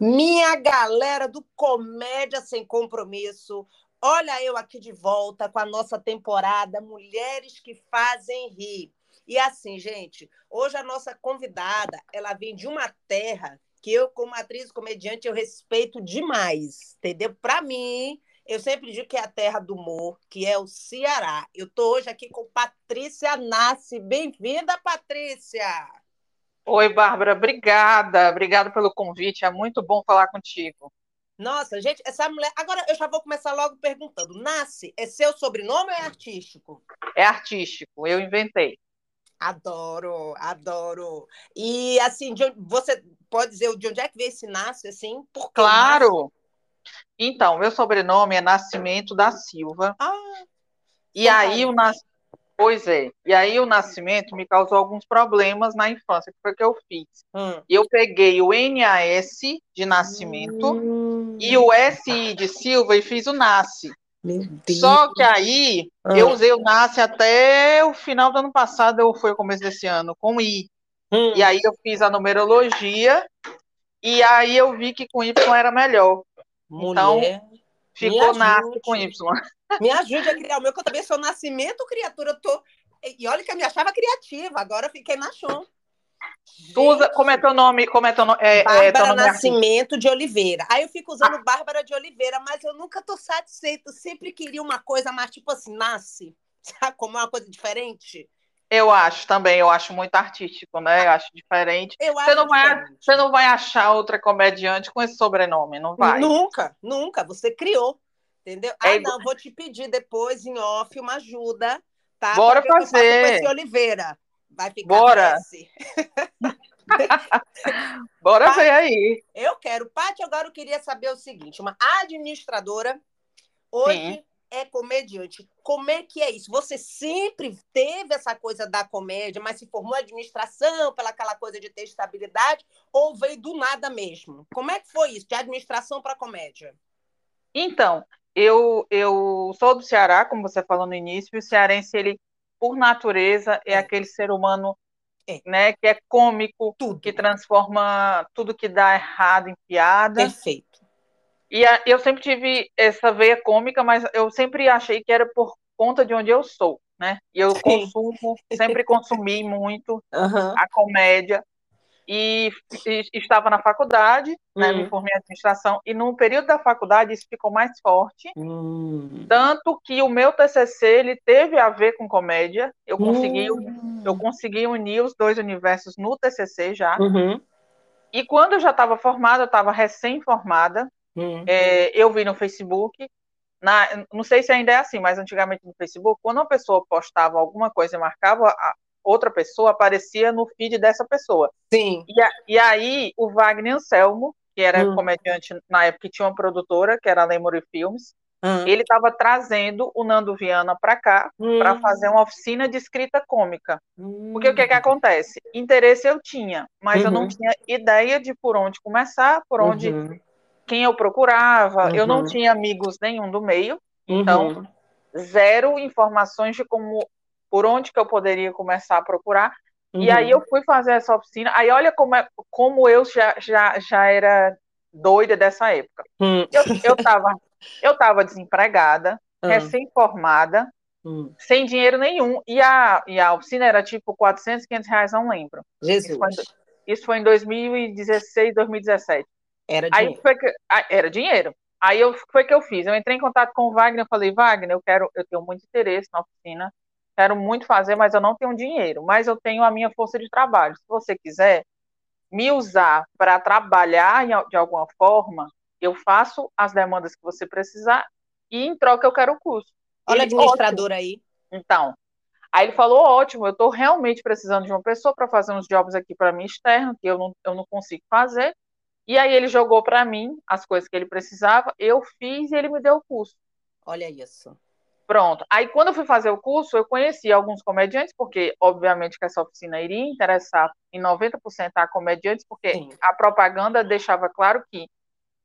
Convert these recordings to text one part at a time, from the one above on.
Minha galera do Comédia Sem Compromisso, olha eu aqui de volta com a nossa temporada Mulheres que Fazem Rir. E assim, gente, hoje a nossa convidada, ela vem de uma terra que eu, como atriz comediante, eu respeito demais, entendeu? Para mim, eu sempre digo que é a terra do humor, que é o Ceará. Eu estou hoje aqui com Patrícia Nasce. Bem-vinda, Patrícia! Oi, Bárbara, obrigada. Obrigada pelo convite. É muito bom falar contigo. Nossa, gente, essa mulher. Agora eu já vou começar logo perguntando: Nasce, é seu sobrenome ou é artístico? É artístico, eu inventei. Adoro, adoro. E assim, de, você pode dizer de onde é que veio esse Nasce, assim? Por claro. Nasce? Então, meu sobrenome é Nascimento da Silva. Ah, e aí o, Nas... Pois é. E aí o nascimento me causou alguns problemas na infância, que foi o que eu fiz. Hum. Eu peguei o NAS de nascimento hum. e o SI de Silva e fiz o NASCE. Só que aí hum. eu usei o NASCE até o final do ano passado, ou foi o começo desse ano, com I. Hum. E aí eu fiz a numerologia e aí eu vi que com Y era melhor. Então, Mulher. Então, ficou NASCE com Y. Me ajude a criar o meu, que eu também sou nascimento, criatura. Eu tô... E olha que eu me achava criativa, agora eu fiquei na chão. Usa, como é teu nome? Como é teu, é, Bárbara é, teu nome Nascimento de Oliveira. Aí eu fico usando ah. Bárbara de Oliveira, mas eu nunca tô satisfeito. Sempre queria uma coisa mais tipo assim, nasce. Sabe como é uma coisa diferente? Eu acho também, eu acho muito artístico, né? Eu acho diferente. Eu você, acho não vai, diferente. você não vai achar outra comediante com esse sobrenome, não vai. Nunca, nunca. Você criou. Entendeu? Ah, é... não, vou te pedir depois em off uma ajuda, tá? Bora fazer. Com esse Oliveira. Vai ficar Bora. Bora Pátio, ver aí. Eu quero. Paty, agora eu queria saber o seguinte: uma administradora hoje Sim. é comediante. Como é que é isso? Você sempre teve essa coisa da comédia, mas se formou em administração pela aquela coisa de ter estabilidade, ou veio do nada mesmo? Como é que foi isso, de administração para comédia? Então, eu, eu sou do Ceará, como você falou no início, e o cearense, ele, por natureza, é, é. aquele ser humano é. Né, que é cômico, tudo. que transforma tudo que dá errado em piada. Perfeito. E a, eu sempre tive essa veia cômica, mas eu sempre achei que era por conta de onde eu sou, né? E eu Sim. consumo, sempre consumi muito uhum. a comédia e, e, estava na faculdade, né, me hum. formei em administração, e no período da faculdade isso ficou mais forte, hum. tanto que o meu TCC ele teve a ver com comédia, eu consegui, hum. eu consegui unir os dois universos no TCC já, uhum. e quando eu já estava formada, eu estava recém-formada, hum. é, eu vi no Facebook, na, não sei se ainda é assim, mas antigamente no Facebook, quando uma pessoa postava alguma coisa e marcava a, outra pessoa aparecia no feed dessa pessoa. Sim. E, a, e aí o Wagner Anselmo, que era hum. comediante na época que tinha uma produtora, que era a Lemory Films, hum. ele estava trazendo o Nando Viana para cá hum. para fazer uma oficina de escrita cômica. Hum. Porque o que, que acontece? Interesse eu tinha, mas uhum. eu não Uhum. tinha ideia de por onde começar, por onde uhum. quem eu procurava. Eu não Uhum. tinha amigos nenhum do meio, então Uhum. zero informações de como por onde que eu poderia começar a procurar. Uhum. E aí eu fui fazer essa oficina. Aí olha como, é, como eu já, já, já era doida dessa época. Hum. Eu, eu, tava, eu tava desempregada, Hum. recém-formada, Hum. sem dinheiro nenhum. E a, e a oficina era tipo 400, 500 reais, não lembro. Jesus. Isso foi, isso foi em 2016, 2017. Era Aí dinheiro. foi que, era dinheiro. Aí eu, foi que eu fiz. Eu entrei em contato com o Wagner, eu falei, Wagner, eu quero, eu tenho muito interesse na oficina, quero muito fazer, mas eu não tenho dinheiro, mas eu tenho a minha força de trabalho. Se você quiser me usar para trabalhar de alguma forma, eu faço as demandas que você precisar e em troca eu quero o curso. Olha a administradora aí. Então, aí ele falou, ótimo, eu estou realmente precisando de uma pessoa para fazer uns jobs aqui para mim externo, que eu não, eu não consigo fazer. E aí ele jogou para mim as coisas que ele precisava, eu fiz e ele me deu o curso. Olha isso. Pronto. Aí, quando eu fui fazer o curso, eu conheci alguns comediantes, porque, obviamente, que essa oficina iria interessar em 90% a comediantes, porque Sim. a propaganda deixava claro que,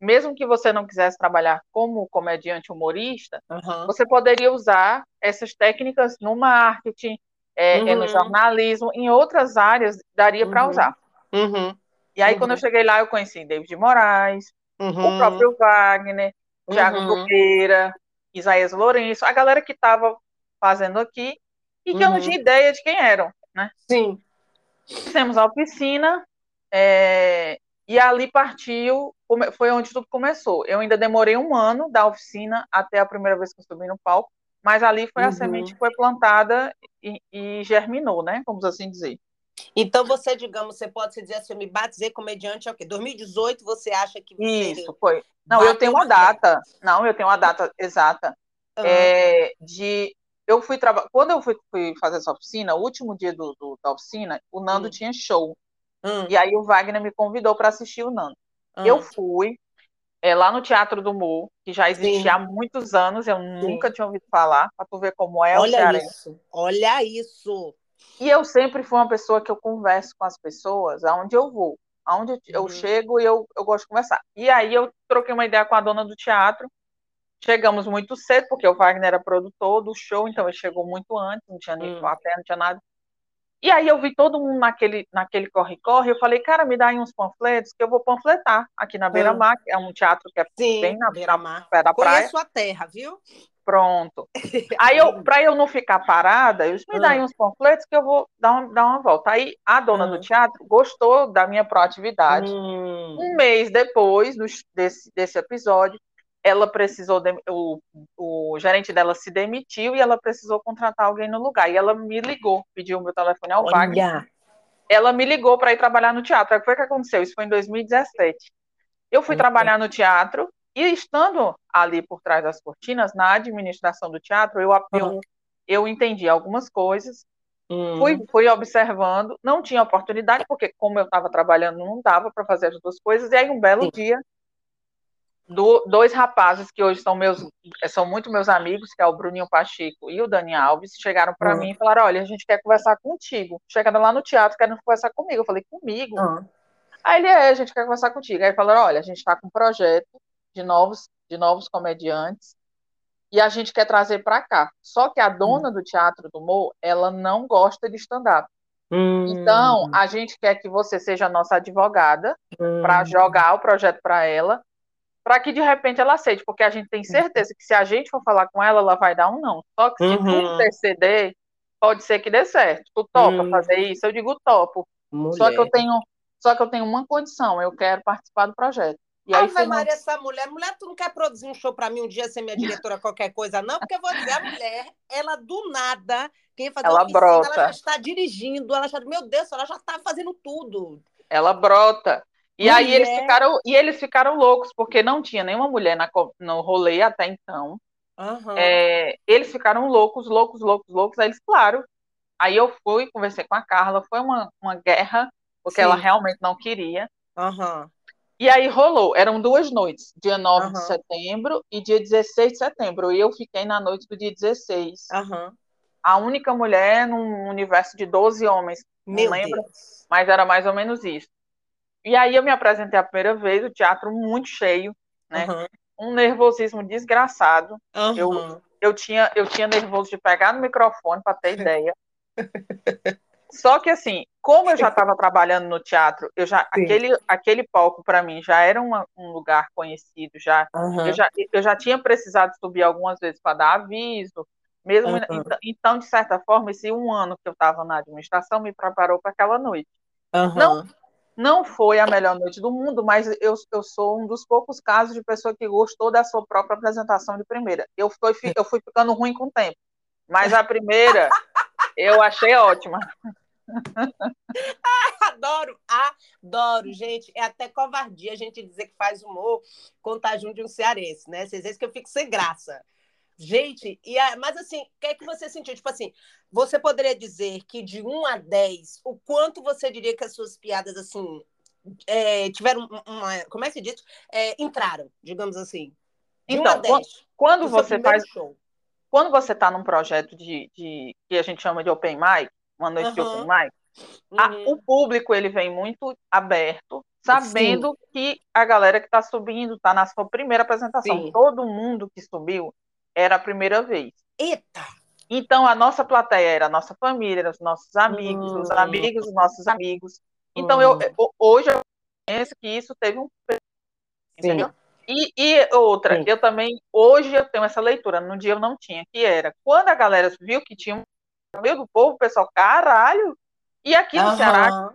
mesmo que você não quisesse trabalhar como comediante humorista, Uhum. você poderia usar essas técnicas no marketing, é, é no Uhum. jornalismo, em outras áreas daria para Uhum. usar. Uhum. E aí, uhum. quando eu uhum. cheguei lá, eu conheci David Moraes, uhum. o próprio Wagner, Thiago uhum. Isaías Lourenço, a galera que estava fazendo aqui e que uhum. eu não uhum. tinha ideia de quem eram, né? Sim. Fizemos a oficina é, e ali partiu, foi onde tudo começou. Eu ainda demorei um ano da oficina até a primeira vez que eu subi no palco, mas ali foi a uhum. semente que foi plantada e, e, germinou, né? Vamos assim dizer. Então você, digamos, você pode se dizer assim, eu me batizei comediante é o quê? 2018 você acha que Isso, foi. Não, eu tenho uma data. Não, eu tenho uma data exata. Uhum. É, de eu fui trabalhar. Quando eu fui, fui, fazer essa oficina, o último dia do, do da oficina, o Nando uhum. tinha show. Uhum. E aí o Wagner me convidou para assistir o Nando. Eu fui é, lá no Teatro do Mu, que já existia Sim. há muitos anos, eu Sim. nunca tinha ouvido falar, para tu ver como é olha o Isso, olha isso! E eu sempre fui uma pessoa que eu converso com as pessoas aonde eu vou. Aonde eu uhum. chego e eu, eu gosto de conversar. E aí eu troquei uma ideia com a dona do teatro. Chegamos muito cedo, porque o Wagner era produtor do show, então ele chegou muito antes, não tinha nem uhum. plateia, não tinha nada. E aí eu vi todo mundo naquele naquele corre-corre, eu falei, cara, me dá aí uns panfletos que eu vou panfletar aqui na Beira-Mar, que é um teatro que é Sim, bem na, Beira-Mar. pé da praia. Conheço a terra, viu? Pronto. Aí eu, para eu não ficar parada, eu disse, me dá aí uns panfletos que eu vou dar uma, dar uma volta. Aí a dona do teatro gostou da minha proatividade. Hum. Um mês depois desse, desse episódio, ela precisou, de, o, o gerente dela se demitiu e ela precisou contratar alguém no lugar. E ela me ligou, pediu o meu telefone ao. Wagner. Ela me ligou para ir trabalhar no teatro. Aí foi o que aconteceu? Isso foi em 2017. Eu fui trabalhar no teatro e estando ali por trás das cortinas, na administração do teatro, eu, eu, eu entendi algumas coisas, uhum. fui, fui observando, não tinha oportunidade, porque como eu estava trabalhando, não dava para fazer as duas coisas, e aí um belo Sim. dia, do, dois rapazes que hoje são meus, são muito meus amigos, que é o Bruninho Pacheco e o Dani Alves, chegaram para uhum. mim e falaram, olha, a gente quer conversar contigo. Chegaram lá no teatro, querendo conversar comigo. Eu falei, comigo? Uhum. Aí ele é, a gente quer conversar contigo. Aí falaram, olha, a gente está com um projeto de novos, de novos comediantes e a gente quer trazer para cá. Só que a dona hum. do Teatro do Mo, ela não gosta de stand-up. Hum. Então, a gente quer que você seja a nossa advogada hum. para jogar o projeto para ela, para que de repente ela aceite, porque a gente tem certeza que se a gente for falar com ela, ela vai dar um não. Só que se uhum. tudo interceder, pode ser que dê certo. Tu topa hum. fazer isso? Eu digo topo. Mulher. Só que eu tenho, só que eu tenho uma condição, eu quero participar do projeto. E aí Ave Maria, essa mulher, mulher, tu não quer produzir um show para mim um dia ser minha diretora qualquer coisa, não? Porque eu vou dizer, a mulher, ela do nada, quem fazer ela oficina, brota. ela já está dirigindo, ela já, meu Deus, ela já está fazendo tudo. Ela brota. E mulher... aí eles ficaram, e eles ficaram loucos, porque não tinha nenhuma mulher na, no rolê até então. Uhum. É, eles ficaram loucos, loucos, loucos, loucos. Aí eles, claro. Aí eu fui, conversei com a Carla, foi uma, uma guerra, porque Sim. ela realmente não queria. Uhum. E aí rolou, eram duas noites, dia 9 uhum. de setembro e dia 16 de setembro. E eu fiquei na noite do dia 16. Uhum. A única mulher num universo de 12 homens. Meu não lembro, Deus. mas era mais ou menos isso. E aí eu me apresentei a primeira vez, o teatro muito cheio, né? Uhum. Um nervosismo desgraçado. Eu, eu, tinha, eu tinha nervoso de pegar no microfone, para ter ideia. Só que assim, como eu já estava trabalhando no teatro, eu já aquele, aquele palco para mim já era uma, um lugar conhecido, já, uhum. eu já eu já tinha precisado subir algumas vezes para dar aviso, mesmo uhum. então, então, de certa forma esse um ano que eu estava na administração me preparou para aquela noite. Uhum. Não não foi a melhor noite do mundo, mas eu, eu sou um dos poucos casos de pessoa que gostou da sua própria apresentação de primeira. Eu fui, eu fui ficando ruim com o tempo, mas a primeira eu achei ótima. adoro, adoro, gente. É até covardia a gente dizer que faz humor contar junto de um cearense, né? Vocês vezes que eu fico sem graça. Gente, e a, mas assim, o que é que você sentiu? Tipo assim, você poderia dizer que de 1 a 10, o quanto você diria que as suas piadas, assim, é, tiveram uma. Como é que se diz? É, entraram, digamos assim. De então, 1 a 10, quando você faz. Show. Quando você está num projeto de, de, que a gente chama de open mic, uma noite uhum. de open mic, uhum. a, o público ele vem muito aberto, sabendo Sim. que a galera que está subindo está na sua primeira apresentação. Sim. Todo mundo que subiu era a primeira vez. Eita! Então a nossa plateia era a nossa família, era os nossos amigos, uhum. os amigos dos nossos amigos. Então eu, eu hoje eu reconheço que isso teve um entendeu? E, e, outra, Sim. eu também, hoje eu tenho essa leitura, no dia eu não tinha, que era, quando a galera viu que tinha um meio do povo, o pessoal, caralho, e aqui no uhum. Ceará,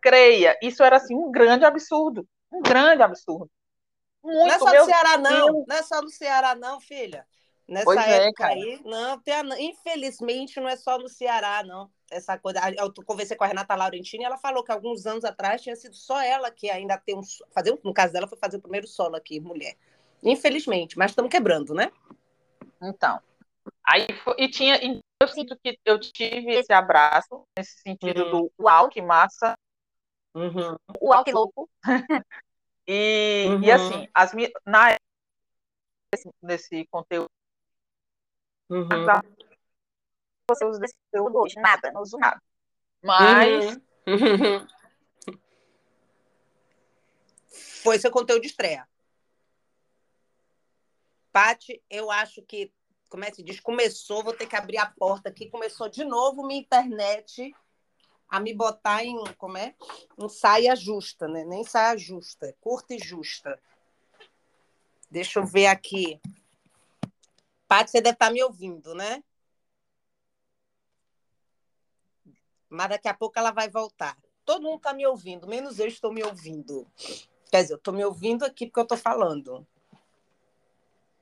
creia, isso era assim um grande absurdo, um grande absurdo. Muito, não é só no Ceará, não. Não é só no Ceará, não, filha. Nessa pois é, época é, aí, não, tem, infelizmente não é só no Ceará, não. Essa coisa. Eu conversei com a Renata Laurentini e ela falou que alguns anos atrás tinha sido só ela que ainda tem um. Fazer, no caso dela, foi fazer o primeiro solo aqui, mulher. Infelizmente, mas estamos quebrando, né? Então. Aí, e tinha. Eu sinto que eu tive esse abraço, nesse sentido uhum. do uau, que massa. Uhum. Uau, que louco. e, uhum. e assim, as, na, nesse, nesse conteúdo Uhum. Você usa desse conteúdo hoje? Nada, não uso nada. Mas. Uhum. Foi seu conteúdo de estreia. Pati, eu acho que, como é que se diz? Começou, vou ter que abrir a porta aqui. Começou de novo minha internet a me botar em, como é? Em saia justa, né? Nem saia justa, curta e justa. Deixa eu ver aqui. Paty, você deve estar me ouvindo, né? Mas daqui a pouco ela vai voltar. Todo mundo está me ouvindo, menos eu estou me ouvindo. Quer dizer, eu estou me ouvindo aqui porque eu estou falando.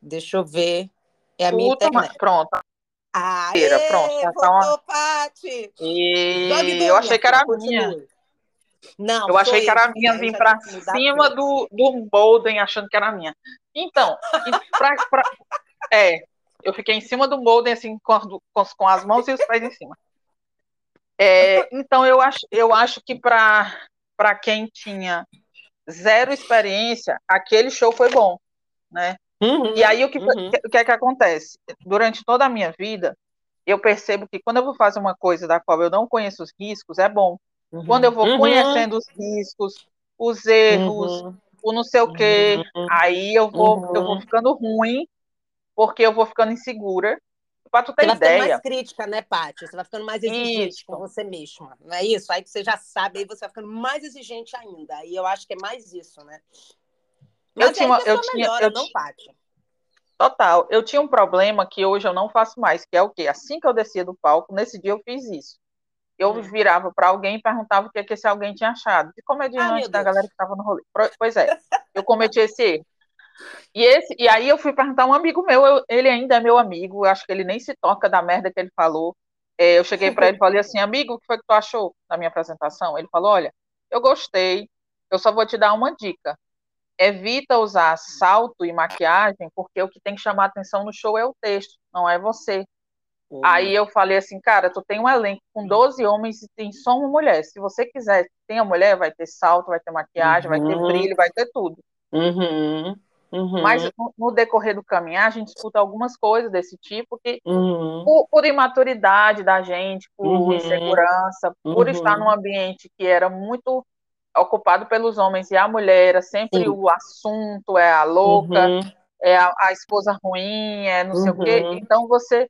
Deixa eu ver. É a minha Puta, internet. Pronto. Ah, pronto. Voltou, uma... Paty. E... Eu achei que era a minha. Não, eu achei que era a minha, vim para cima do, do Bolden achando que era a minha. Então, pra, pra, é, eu fiquei em cima do molden, assim, com, com, com as mãos e os pés em cima. É, então, eu acho, eu acho que para quem tinha zero experiência, aquele show foi bom, né? Uhum, e aí, o que, uhum. o que é que acontece? Durante toda a minha vida, eu percebo que quando eu vou fazer uma coisa da qual eu não conheço os riscos, é bom. Uhum, quando eu vou uhum. conhecendo os riscos, os erros, uhum. o não sei o quê, uhum. aí eu vou, eu vou ficando ruim porque eu vou ficando insegura. Para tu ter você ideia. Você vai ficando mais crítica, né, Paty? Você vai ficando mais exigente isso. com você mesma, não é isso? Aí que você já sabe, aí você vai ficando mais exigente ainda. E eu acho que é mais isso, né? Mas eu tinha, uma, eu tinha, melhora, eu não, Paty? Total. Eu tinha um problema que hoje eu não faço mais, que é o quê? Assim que eu descia do palco, nesse dia eu fiz isso. Eu hum. virava para alguém e perguntava o que, é que esse alguém tinha achado. De comediante ah, da galera que estava no rolê. Pois é, eu cometi esse erro. E, esse, e aí eu fui perguntar um amigo meu, eu, ele ainda é meu amigo, acho que ele nem se toca da merda que ele falou. É, eu cheguei para ele e falei assim, amigo, o que foi que tu achou da minha apresentação? Ele falou, olha, eu gostei, eu só vou te dar uma dica. Evita usar salto e maquiagem, porque o que tem que chamar atenção no show é o texto, não é você. Uhum. Aí eu falei assim, cara, tu tem um elenco com 12 homens e tem só uma mulher. Se você quiser, tem a mulher, vai ter salto, vai ter maquiagem, uhum. vai ter uhum. brilho, vai ter tudo. Uhum. Uhum. Mas no, decorrer do caminhar, a gente escuta algumas coisas desse tipo que, uhum. por, por, imaturidade da gente, por uhum. insegurança, por uhum. estar num ambiente que era muito ocupado pelos homens e a mulher era sempre Sim. o assunto, é a louca, uhum. é a, a, esposa ruim, é não sei o quê. Uhum. Então você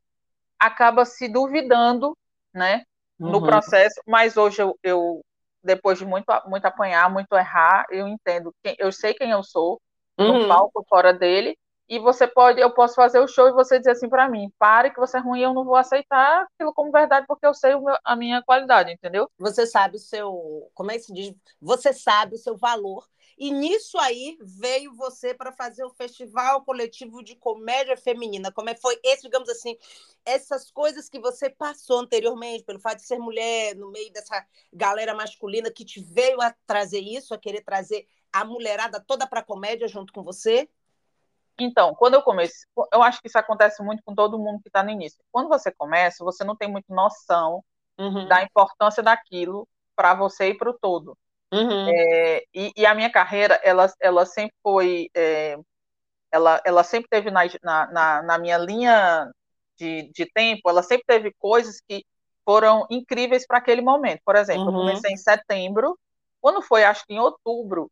acaba se duvidando, né, no processo. Mas hoje eu, eu depois de muito, muito apanhar, muito errar, eu entendo, eu sei quem eu sou, uhum. no palco fora dele. E você pode, eu posso fazer o show e você dizer assim para mim, pare que você é ruim, eu não vou aceitar aquilo como verdade porque eu sei meu, a minha qualidade, entendeu? Você sabe o seu, como é que se diz? Você sabe o seu valor. E nisso aí veio você para fazer o festival coletivo de comédia feminina. Como é que foi esse, digamos assim, essas coisas que você passou anteriormente, pelo fato de ser mulher no meio dessa galera masculina que te veio a trazer isso, a querer trazer a mulherada toda para comédia junto com você? Então, quando eu comecei, eu acho que isso acontece muito com todo mundo que está no início. Quando você começa, você não tem muita noção uhum. da importância daquilo para você e para o todo. Uhum. É, e, e, a minha carreira, ela, ela sempre foi, é, ela, ela sempre teve na, na, na minha linha de, de tempo, ela sempre teve coisas que foram incríveis para aquele momento. Por exemplo, uhum. eu comecei em setembro, quando foi, acho que em outubro,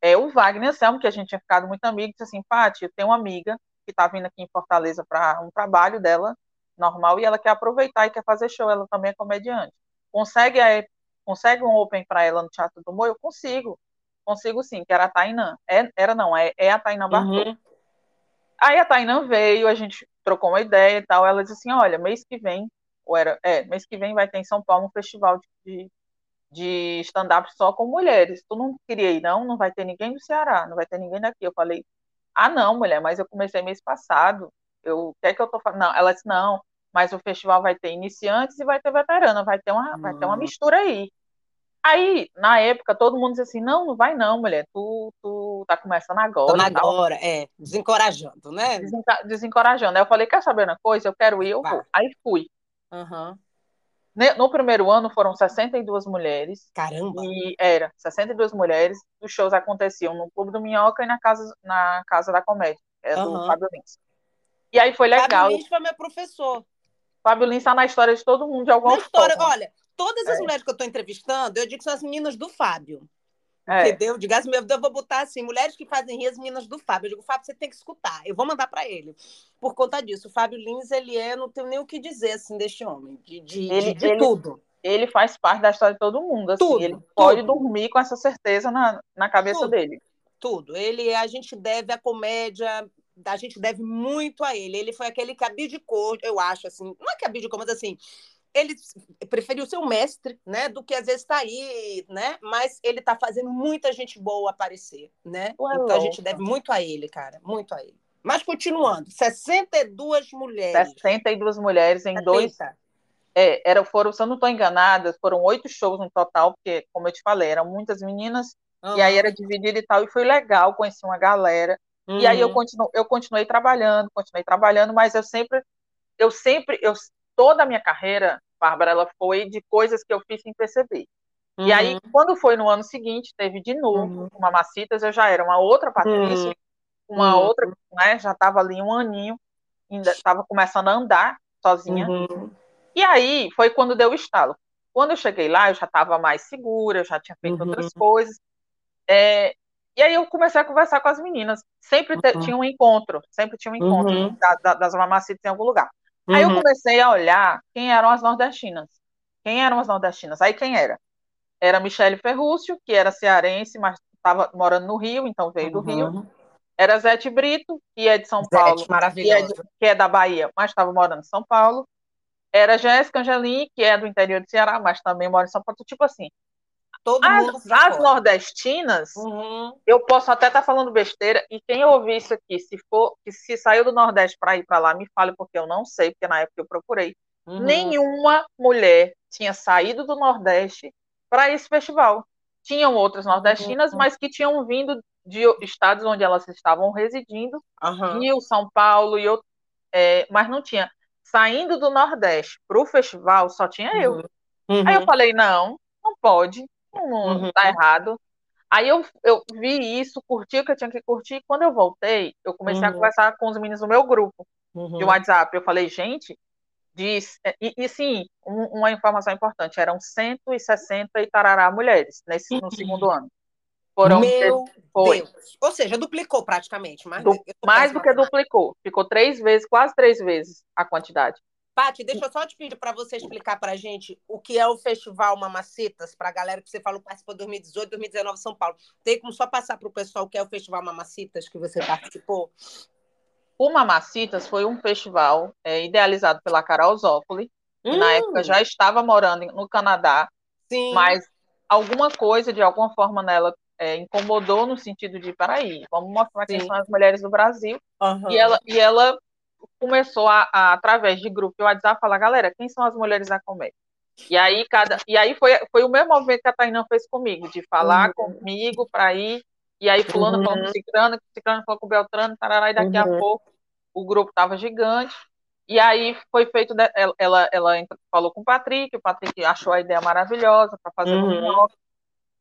é, o Wagner Selmo, que a gente tinha ficado muito amigo, disse assim, Paty, eu tenho uma amiga que está vindo aqui em Fortaleza para um trabalho dela, normal, e ela quer aproveitar e quer fazer show, ela também é comediante. Consegue, é, consegue um open para ela no Teatro do Humor? Eu consigo. consigo sim, que era a Tainã. É, era não, é, é a Tainã Bartô. Uhum. Aí a Tainã veio, a gente trocou uma ideia e tal. Ela disse assim: olha, mês que vem, ou era, é, mês que vem vai ter em São Paulo um festival de, de stand-up só com mulheres. Tu não queria ir, não? Não vai ter ninguém do Ceará, não vai ter ninguém daqui. Eu falei: ah, não, mulher, mas eu comecei mês passado. Eu, o que é que eu tô falando? Não, ela disse: não, mas o festival vai ter iniciantes e vai ter veterana, vai ter uma, vai ter uma hum. mistura aí. Aí, na época, todo mundo dizia assim: não, não vai não, mulher, tu, tu tá começando agora. Tô agora, é, desencorajando, né? desencorajando. Aí eu falei: quer saber uma coisa? Eu quero ir, eu vou. Aí fui. Uhum. No primeiro ano foram 62 mulheres. Caramba! E era 62 mulheres. Os shows aconteciam no Clube do Minhoca e na Casa, na casa da Comédia, é uhum. do Fábio Lins. E aí foi legal. Fábio Lins foi meu professor. Fábio Lins está na história de todo mundo, de alguma na história, forma. Olha, todas as é. mulheres que eu estou entrevistando, eu digo que são as meninas do Fábio. É. Entendeu? Diga assim, eu vou botar assim, mulheres que fazem rir as meninas do Fábio. Eu digo, Fábio, você tem que escutar. Eu vou mandar para ele. Por conta disso, o Fábio Lins, ele é, não tenho nem o que dizer assim deste homem, de, de, ele, de, de ele, tudo. Ele faz parte da história de todo mundo, assim, tudo, ele tudo. pode dormir com essa certeza na, na cabeça tudo, dele. Tudo. Ele, a gente deve a comédia, a gente deve muito a ele. Ele foi aquele que abdicou, eu acho, assim, não é que abdicou, mas assim, ele preferiu ser um mestre, né, do que às vezes está aí, né, mas ele está fazendo muita gente boa aparecer, né, Ué, então a gente deve muito a ele, cara, muito a ele. Mas continuando, 62 mulheres. 62 mulheres em 70. dois... É, era, foram, se eu não estou enganada, foram oito shows no total, porque, como eu te falei, eram muitas meninas, uhum. e aí era dividido e tal, e foi legal, conheci uma galera, uhum. e aí eu, uhum. continuo, eu continuei trabalhando, continuei trabalhando, mas eu sempre, eu sempre, eu toda a minha carreira, Bárbara, ela foi de coisas que eu fiz sem perceber. Uhum. E aí, uhum. quando foi no ano seguinte, teve de novo uhum. uma Macitas, eu já era uma outra Patrícia, uhum. uma uhum. outra, né, já estava ali um aninho, ainda estava começando a andar sozinha. Uhum. E aí, foi quando deu o estalo. Quando eu cheguei lá, eu já estava mais segura, eu já tinha feito outras coisas. É, e aí eu comecei a conversar com as meninas. Sempre te, tinha um encontro, sempre tinha um encontro da, da, das mamacitas em algum lugar. Uhum. Aí eu uhum. comecei a olhar quem eram as nordestinas. Quem eram as nordestinas? Aí quem era? Era Michele Ferrúcio, que era cearense, mas estava morando no Rio, então veio do Rio. Uhum. Era Zete Brito, que é de São Zete, Paulo, que é, de, que é, da Bahia, mas estava morando em São Paulo. Era Jéssica Angelim, que é do interior do Ceará, mas também mora em São Paulo. Tipo assim, Todo as, as nordestinas, uhum. eu posso até estar tá falando besteira, e quem ouvir isso aqui, se for, que se saiu do Nordeste para ir para lá, me fale, porque eu não sei, porque na época eu procurei. Uhum. Nenhuma mulher tinha saído do Nordeste para esse festival. Tinham outras nordestinas, uhum. mas que tinham vindo de estados onde elas estavam residindo, Rio, São Paulo e outro, é, mas não tinha. Saindo do Nordeste para o festival, só tinha eu. Uhum. Aí eu falei, não, não pode não uhum. tá errado. Aí eu, eu vi isso, curti o que eu tinha que curtir. E quando eu voltei, eu comecei uhum. a conversar com os meninos do meu grupo uhum. de WhatsApp. Eu falei, gente, diz. E, e sim, um, uma informação importante: eram 160 e tarará mulheres nesse, no segundo ano. Foram meu foi. Deus. Ou seja, duplicou praticamente. Mais, du mais do que duplicou. Ficou três vezes, quase três vezes a quantidade. Paty, deixa eu só te pedir para você explicar para a gente o que é o Festival Mamacitas, para a galera que você falou participou 2018, 2019 São Paulo. Tem como só passar para o pessoal o que é o Festival Mamacitas que você participou? O Mamacitas foi um festival é, idealizado pela Carol Zócoli, que hum. na época já estava morando no Canadá, Sim. mas alguma coisa, de alguma forma, nela é, incomodou no sentido de, peraí, vamos mostrar quem são as mulheres do Brasil. Uhum. E, ela, e ela começou a, a, através de grupo de WhatsApp, falar, galera, quem são as mulheres da comédia? E aí, cada, e aí foi, foi o mesmo movimento que a Tainã fez comigo, de falar uhum. comigo para ir, e aí fulano uhum. falou com Cicrano, Cicrano falou com Beltrano, tarará, e daqui uhum. a pouco o grupo estava gigante, e aí foi feito, ela, ela, ela, falou com o Patrick, o Patrick achou a ideia maravilhosa para fazer um uhum.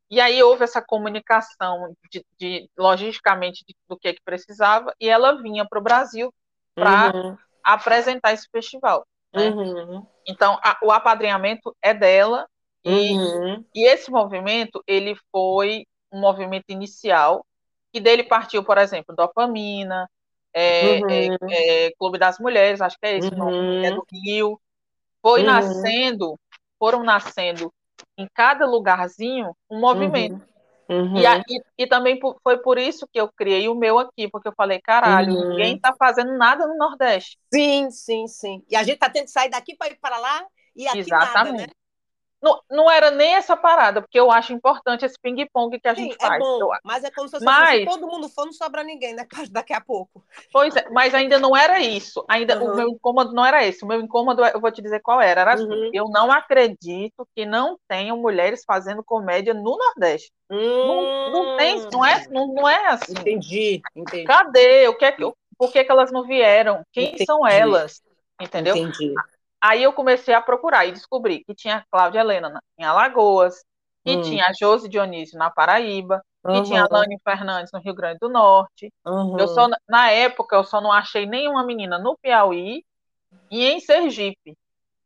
e aí houve essa comunicação de, de logisticamente de, do que, que precisava, e ela vinha para o Brasil para uhum. apresentar esse festival. Né? Uhum. Então, a, o apadrinhamento é dela e, uhum. e esse movimento ele foi um movimento inicial que dele partiu, por exemplo, dopamina, é, é, uhum. é, Clube das Mulheres, acho que é esse o nome, é do Rio. Foi uhum. nascendo, foram nascendo em cada lugarzinho um movimento. Uhum. E, a, e, e, também foi por isso que eu criei o meu aqui, porque eu falei, caralho, uhum. ninguém tá fazendo nada no Nordeste. Sim, sim, sim. E a gente tá tendo que sair daqui para ir para lá e aqui Exatamente. nada, né? Não, não era nem essa parada, porque eu acho importante esse ping-pong que a Sim, gente é faz. Bom, mas é como se, mas, todo mundo for, não sobra ninguém, né? Daqui a pouco. Pois é, mas ainda não era isso. Ainda uhum. o meu incômodo não era esse. O meu incômodo, eu vou te dizer qual era. Era assim, uhum. eu não acredito que não tenham mulheres fazendo comédia no Nordeste. Hum. Não, não tem, não é, não, não é assim. Entendi, entendi. Cadê? O que é que, por que, que elas não vieram? Quem entendi. são elas? Entendeu? Entendi. Aí eu comecei a procurar e descobri que tinha Cláudia Helena em Alagoas, que hum. tinha a Josi Dionísio na Paraíba, uhum. que tinha a Lani Fernandes no Rio Grande do Norte. Uhum. Eu só, na época, eu só não achei nenhuma menina no Piauí e em Sergipe.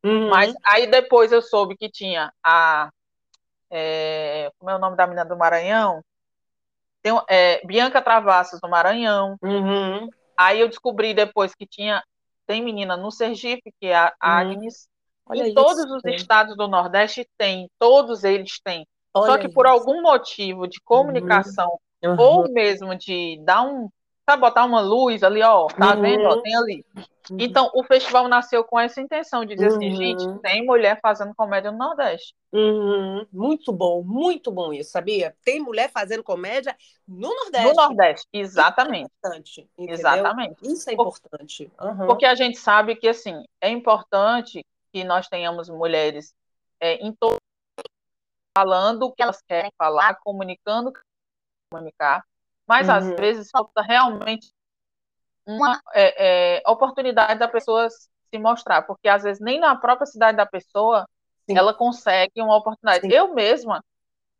Uhum. Mas aí depois eu soube que tinha a. É, como é o nome da menina do Maranhão? Tem, é, Bianca Travassos do Maranhão. Uhum. Aí eu descobri depois que tinha tem menina no Sergipe, que é a hum. Agnes. Hum, em todos os estados do Nordeste tem, todos eles têm. Olha Só que por isso. algum motivo de comunicação, uhum. ou mesmo de dar um. Sabe, botar uma luz ali, ó, tá uhum. vendo? Ó, tem ali. Uhum. Então, o festival nasceu com essa intenção de dizer assim, uhum. gente, tem mulher fazendo comédia no Nordeste. Uhum. Muito bom, muito bom isso, sabia? Tem mulher fazendo comédia no Nordeste. No Nordeste, exatamente. Isso é exatamente. Isso é importante. Uhum. Porque a gente sabe que, assim, é importante que nós tenhamos mulheres é, em todo falando o que elas querem falar, comunicando o que comunicar, mas às uhum. vezes falta realmente uma é, é, oportunidade da pessoa se mostrar, porque às vezes nem na própria cidade da pessoa Sim. ela consegue uma oportunidade. Sim. Eu mesma,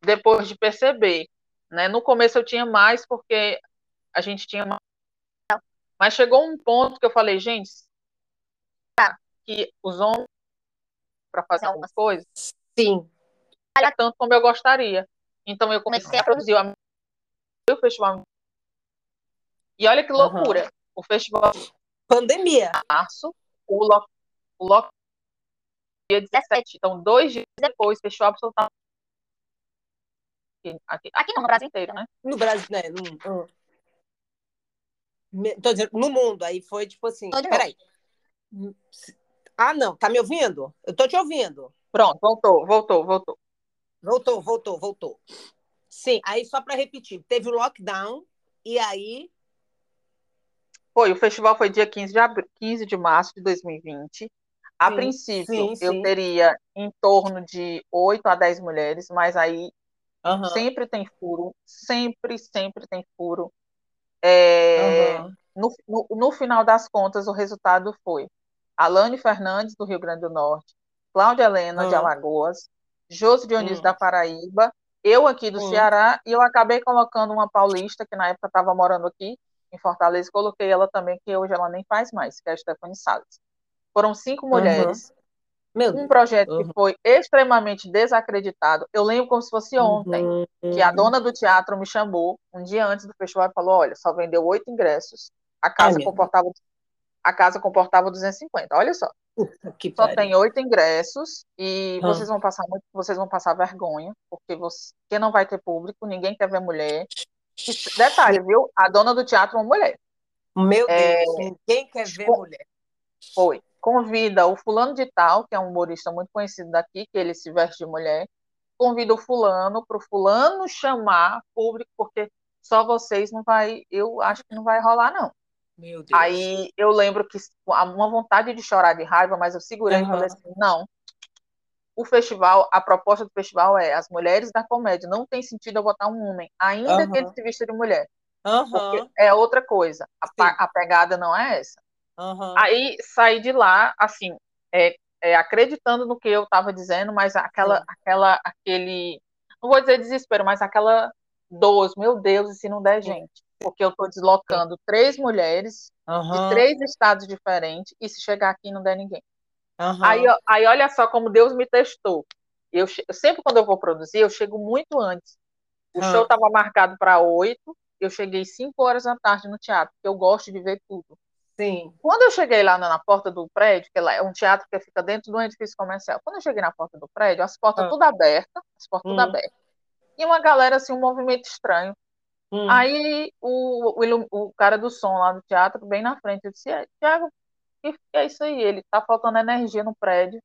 depois de perceber, né, no começo eu tinha mais porque a gente tinha mais, mas chegou um ponto que eu falei, gente, que os homens para fazer algumas coisas, sim, tanto como eu gostaria. Então eu comecei a produzir o festival. E olha que loucura. Uhum o festival. Pandemia. Março, o lock, o lock dia 17. Então, dois dias depois, fechou absolutamente. Aqui, aqui não, no Brasil inteiro, né? No Brasil, né? No, no, tô dizendo, no mundo. Aí foi tipo assim. Peraí. Ah, não. Tá me ouvindo? Eu tô te ouvindo. Pronto, voltou, voltou, voltou. Voltou, voltou, voltou. Sim, aí só para repetir, teve o lockdown e aí foi, o festival foi dia 15 de, abril, 15 de março de 2020. A sim, princípio, sim, eu sim. teria em torno de 8 a 10 mulheres, mas aí uhum. sempre tem furo, sempre, sempre tem furo. É, uhum. no, no, no, final das contas, o resultado foi Alane Fernandes, do Rio Grande do Norte, Cláudia Helena, uhum. de Alagoas, Josi Dionísio, hum. da Paraíba, eu aqui do hum. Ceará, e eu acabei colocando uma paulista, que na época estava morando aqui, em Fortaleza, coloquei ela também, que hoje ela nem faz mais, que é a Stephanie Salles. Foram cinco mulheres. Uhum. um projeto uhum. que foi extremamente desacreditado. Eu lembro como se fosse ontem, uhum. que a dona do teatro me chamou um dia antes do festival e falou: olha, só vendeu oito ingressos, a casa é comportava a casa comportava 250. Olha só. Que só pare. tem oito ingressos e ah. vocês vão passar muito, vocês vão passar vergonha, porque você não vai ter público, ninguém quer ver mulher. Detalhe, viu? A dona do teatro é uma mulher. Meu é, Deus, quem quer ver com, mulher? Foi. Convida o fulano de tal, que é um humorista muito conhecido daqui, que ele se veste de mulher. Convida o fulano para o fulano chamar público, porque só vocês não vai, eu acho que não vai rolar, não. Meu Deus. Aí eu lembro que uma vontade de chorar de raiva, mas eu segurei uhum. e falei assim, não, o festival, a proposta do festival é as mulheres da comédia. Não tem sentido eu botar um homem, ainda uhum. que ele se vista de mulher. Uhum. É outra coisa. A, a pegada não é essa. Aí saí de lá, assim, é, é, acreditando no que eu estava dizendo, mas aquela, aquela, aquele, não vou dizer desespero, mas aquela dor, meu Deus, e se não der gente? Porque eu estou deslocando três mulheres de três estados diferentes, e se chegar aqui não der ninguém. Uhum. Aí, aí olha só como Deus me testou. Eu, eu sempre quando eu vou produzir, eu chego muito antes. O uhum. show estava marcado para oito, eu cheguei cinco horas da tarde no teatro, porque eu gosto de ver tudo. Sim. Quando eu cheguei lá na, na porta do prédio, que é um teatro que fica dentro do edifício comercial, quando eu cheguei na porta do prédio, as portas uhum. tudo abertas, as portas tudo hum. abertas. e uma galera, assim, um movimento estranho. Hum. Aí o, o, o, cara do som lá do teatro, bem na frente, eu disse, é, Tiago, o que é isso aí? Ele tá faltando energia no prédio.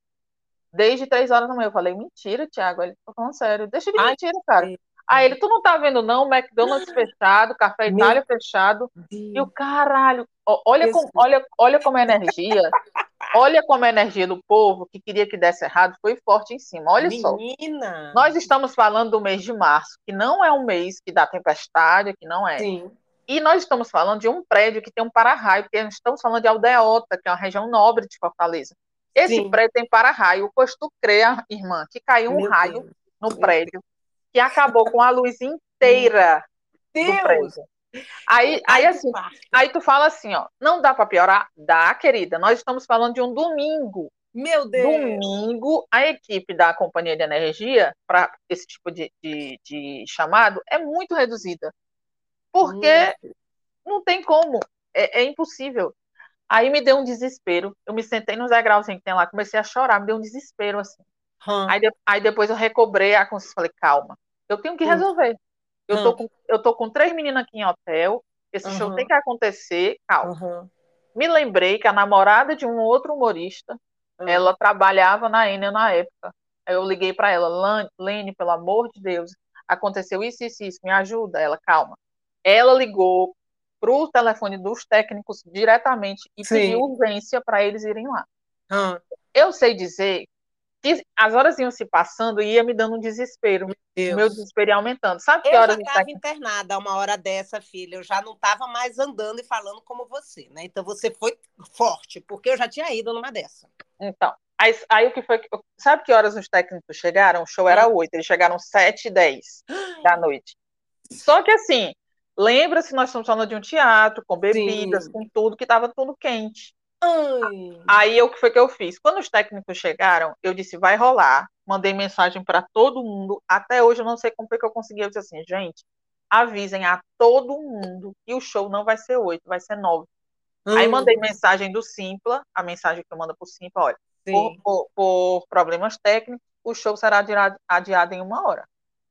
Desde três horas da manhã. Eu falei, mentira, Tiago. Ele tá falando sério. Deixa de mentira, Ai, cara. Deus. Aí ele, tu não tá vendo não, o McDonald's fechado, Café Itália fechado. Deus. E o caralho, olha, com, olha, olha como é energia, olha como a energia do povo que queria que desse errado foi forte em cima. Olha Menina. só. Nós estamos falando do mês de março, que não é um mês que dá tempestade, que não é. Sim. E nós estamos falando de um prédio que tem um para-raio, porque nós estamos falando de Aldeota, que é uma região nobre de Fortaleza. Esse Sim. prédio tem para-raio. Pois tu crê, irmã, que caiu um Meu raio Deus. no prédio que acabou com a luz inteira Deus. do prédio. Aí, aí, assim, aí tu fala assim, ó, não dá para piorar? Dá, querida. Nós estamos falando de um domingo. Meu Deus! Domingo, a equipe da Companhia de Energia, para esse tipo de, de, de, chamado, é muito reduzida. Porque hum. não tem como, é, é, impossível. Aí me deu um desespero. Eu me sentei nos degraus que tem lá, comecei a chorar, me deu um desespero, assim. Hum. Aí, aí depois eu recobrei a consciência, falei, calma, eu tenho que hum. Eu, tô com, eu tô com três meninas aqui em hotel, esse uhum. show tem que acontecer, calma. Uhum. Me lembrei que a namorada de um outro humorista, uhum. ela trabalhava na Enel na época. Aí eu liguei para ela, Lene, pelo amor de Deus, aconteceu isso, isso, isso, me ajuda. Ela, calma. Ela ligou para o telefone dos técnicos diretamente e Sim. pediu urgência para eles irem lá. Eu sei dizer as horas iam se passando e ia me dando um desespero. Meu, meu desespero ia aumentando. Sabe que eu horas já estava tá... internada uma hora dessa, filha. Eu já não estava mais andando e falando como você, né? Então você foi forte, porque eu já tinha ido numa dessa. Então, aí, aí o que foi. Sabe que horas os técnicos chegaram? O show era oito, eles chegaram sete e dez da noite. Só que assim, lembra-se, nós estamos falando de um teatro, com bebidas, Sim. com tudo, que estava tudo quente. Ai. Aí o que foi que eu fiz? Quando os técnicos chegaram, eu disse, vai rolar. Mandei mensagem para todo mundo. Até hoje eu não sei como foi que eu consegui. Eu disse assim, gente, avisem a todo mundo que o show não vai ser oito, vai ser nove. Aí mandei mensagem do Simpla, a mensagem que eu mando para o Simpla, olha, por, por, por, problemas técnicos, o show será adiado, adiado em uma hora.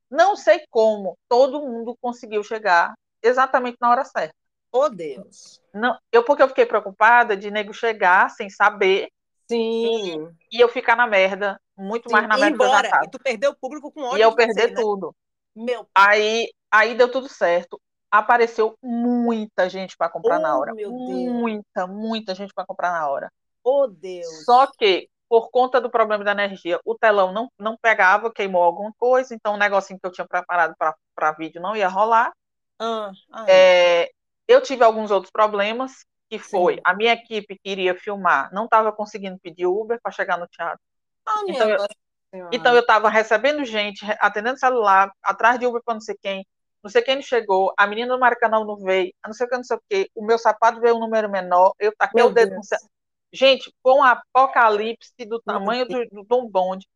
Não sei como todo mundo conseguiu chegar exatamente na hora certa. Oh, Deus. Não, eu porque eu fiquei preocupada de nego chegar sem saber. Sim. E, e eu ficar na merda, muito Sim, mais na merda embora, E tu perdeu o público com ódio. E eu perder né? tudo. Meu. Aí, aí deu tudo certo. Apareceu muita gente para comprar oh, na hora. Muita, muita gente para comprar na hora. Oh, Deus. Só que por conta do problema da energia, o telão não, não pegava, queimou alguma coisa, então o negocinho que eu tinha preparado para vídeo não ia rolar. Ah, é, eu tive alguns outros problemas, que foi Sim. a minha equipe que iria filmar não estava conseguindo pedir Uber para chegar no teatro. Oh, então, eu, então eu estava recebendo gente, atendendo celular, atrás de Uber para não sei quem, não sei quem não chegou, a menina do Maracanã não veio, não sei o que, não sei o que, o meu sapato veio um número menor, eu taquei meu o dedo Deus. no Gente, foi um apocalipse do tamanho do, do, do bonde.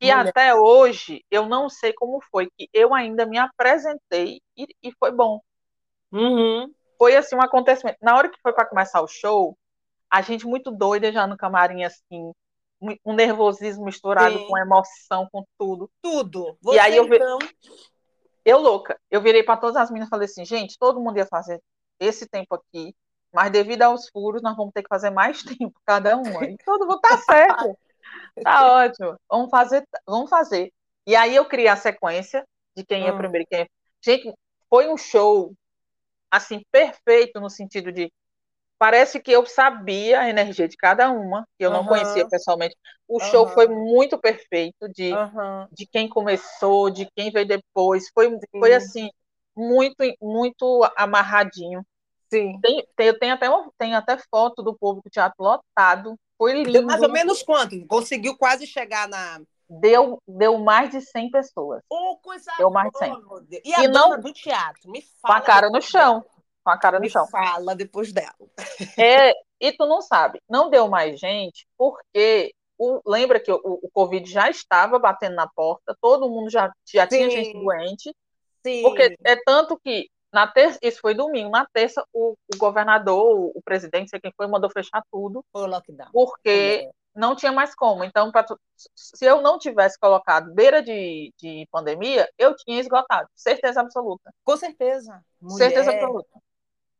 E Mulher. até hoje eu não sei como foi que eu ainda me apresentei e, e foi bom. Uhum foi assim um acontecimento. Na hora que foi para começar o show, a gente muito doida já no camarim, assim, um nervosismo misturado Sim. com emoção, com tudo. Tudo. Você, e aí eu, então... eu louca, eu virei para todas as meninas e falei assim, gente, todo mundo ia fazer esse tempo aqui, mas devido aos furos, nós vamos ter que fazer mais tempo cada uma. E todo mundo tá certo. tá ótimo. Vamos fazer, vamos fazer. E aí eu criei a sequência de quem ia hum. primeiro e quem ia. Gente, foi um show assim, perfeito no sentido de parece que eu sabia a energia de cada uma, que eu uhum. não conhecia pessoalmente. O uhum. show foi muito perfeito de, uhum. de quem começou, de quem veio depois. Foi, foi assim, muito, muito amarradinho. Sim. Tem, tem, eu tenho até, tenho até foto do do teatro lotado. Foi lindo. Deu mais ou menos quanto? Conseguiu quase chegar na. Deu, deu mais de 100 pessoas. Oh, coisa deu mais de 100. E a e não, do teatro? Me fala. Com a cara no chão. Dela. Com a cara no Me chão. fala depois dela. É, e tu não sabe, não deu mais gente, porque o, lembra que o, o Covid já estava batendo na porta, todo mundo já, já tinha gente doente. Sim. Porque é tanto que na terça, isso foi domingo, na terça o, o governador, o, o presidente, sei quem foi, mandou fechar tudo. Foi o lockdown. Porque não tinha mais como. Então, pra, se eu não tivesse colocado beira de, de pandemia, eu tinha esgotado. Certeza absoluta. Com certeza. Mulher... Certeza absoluta.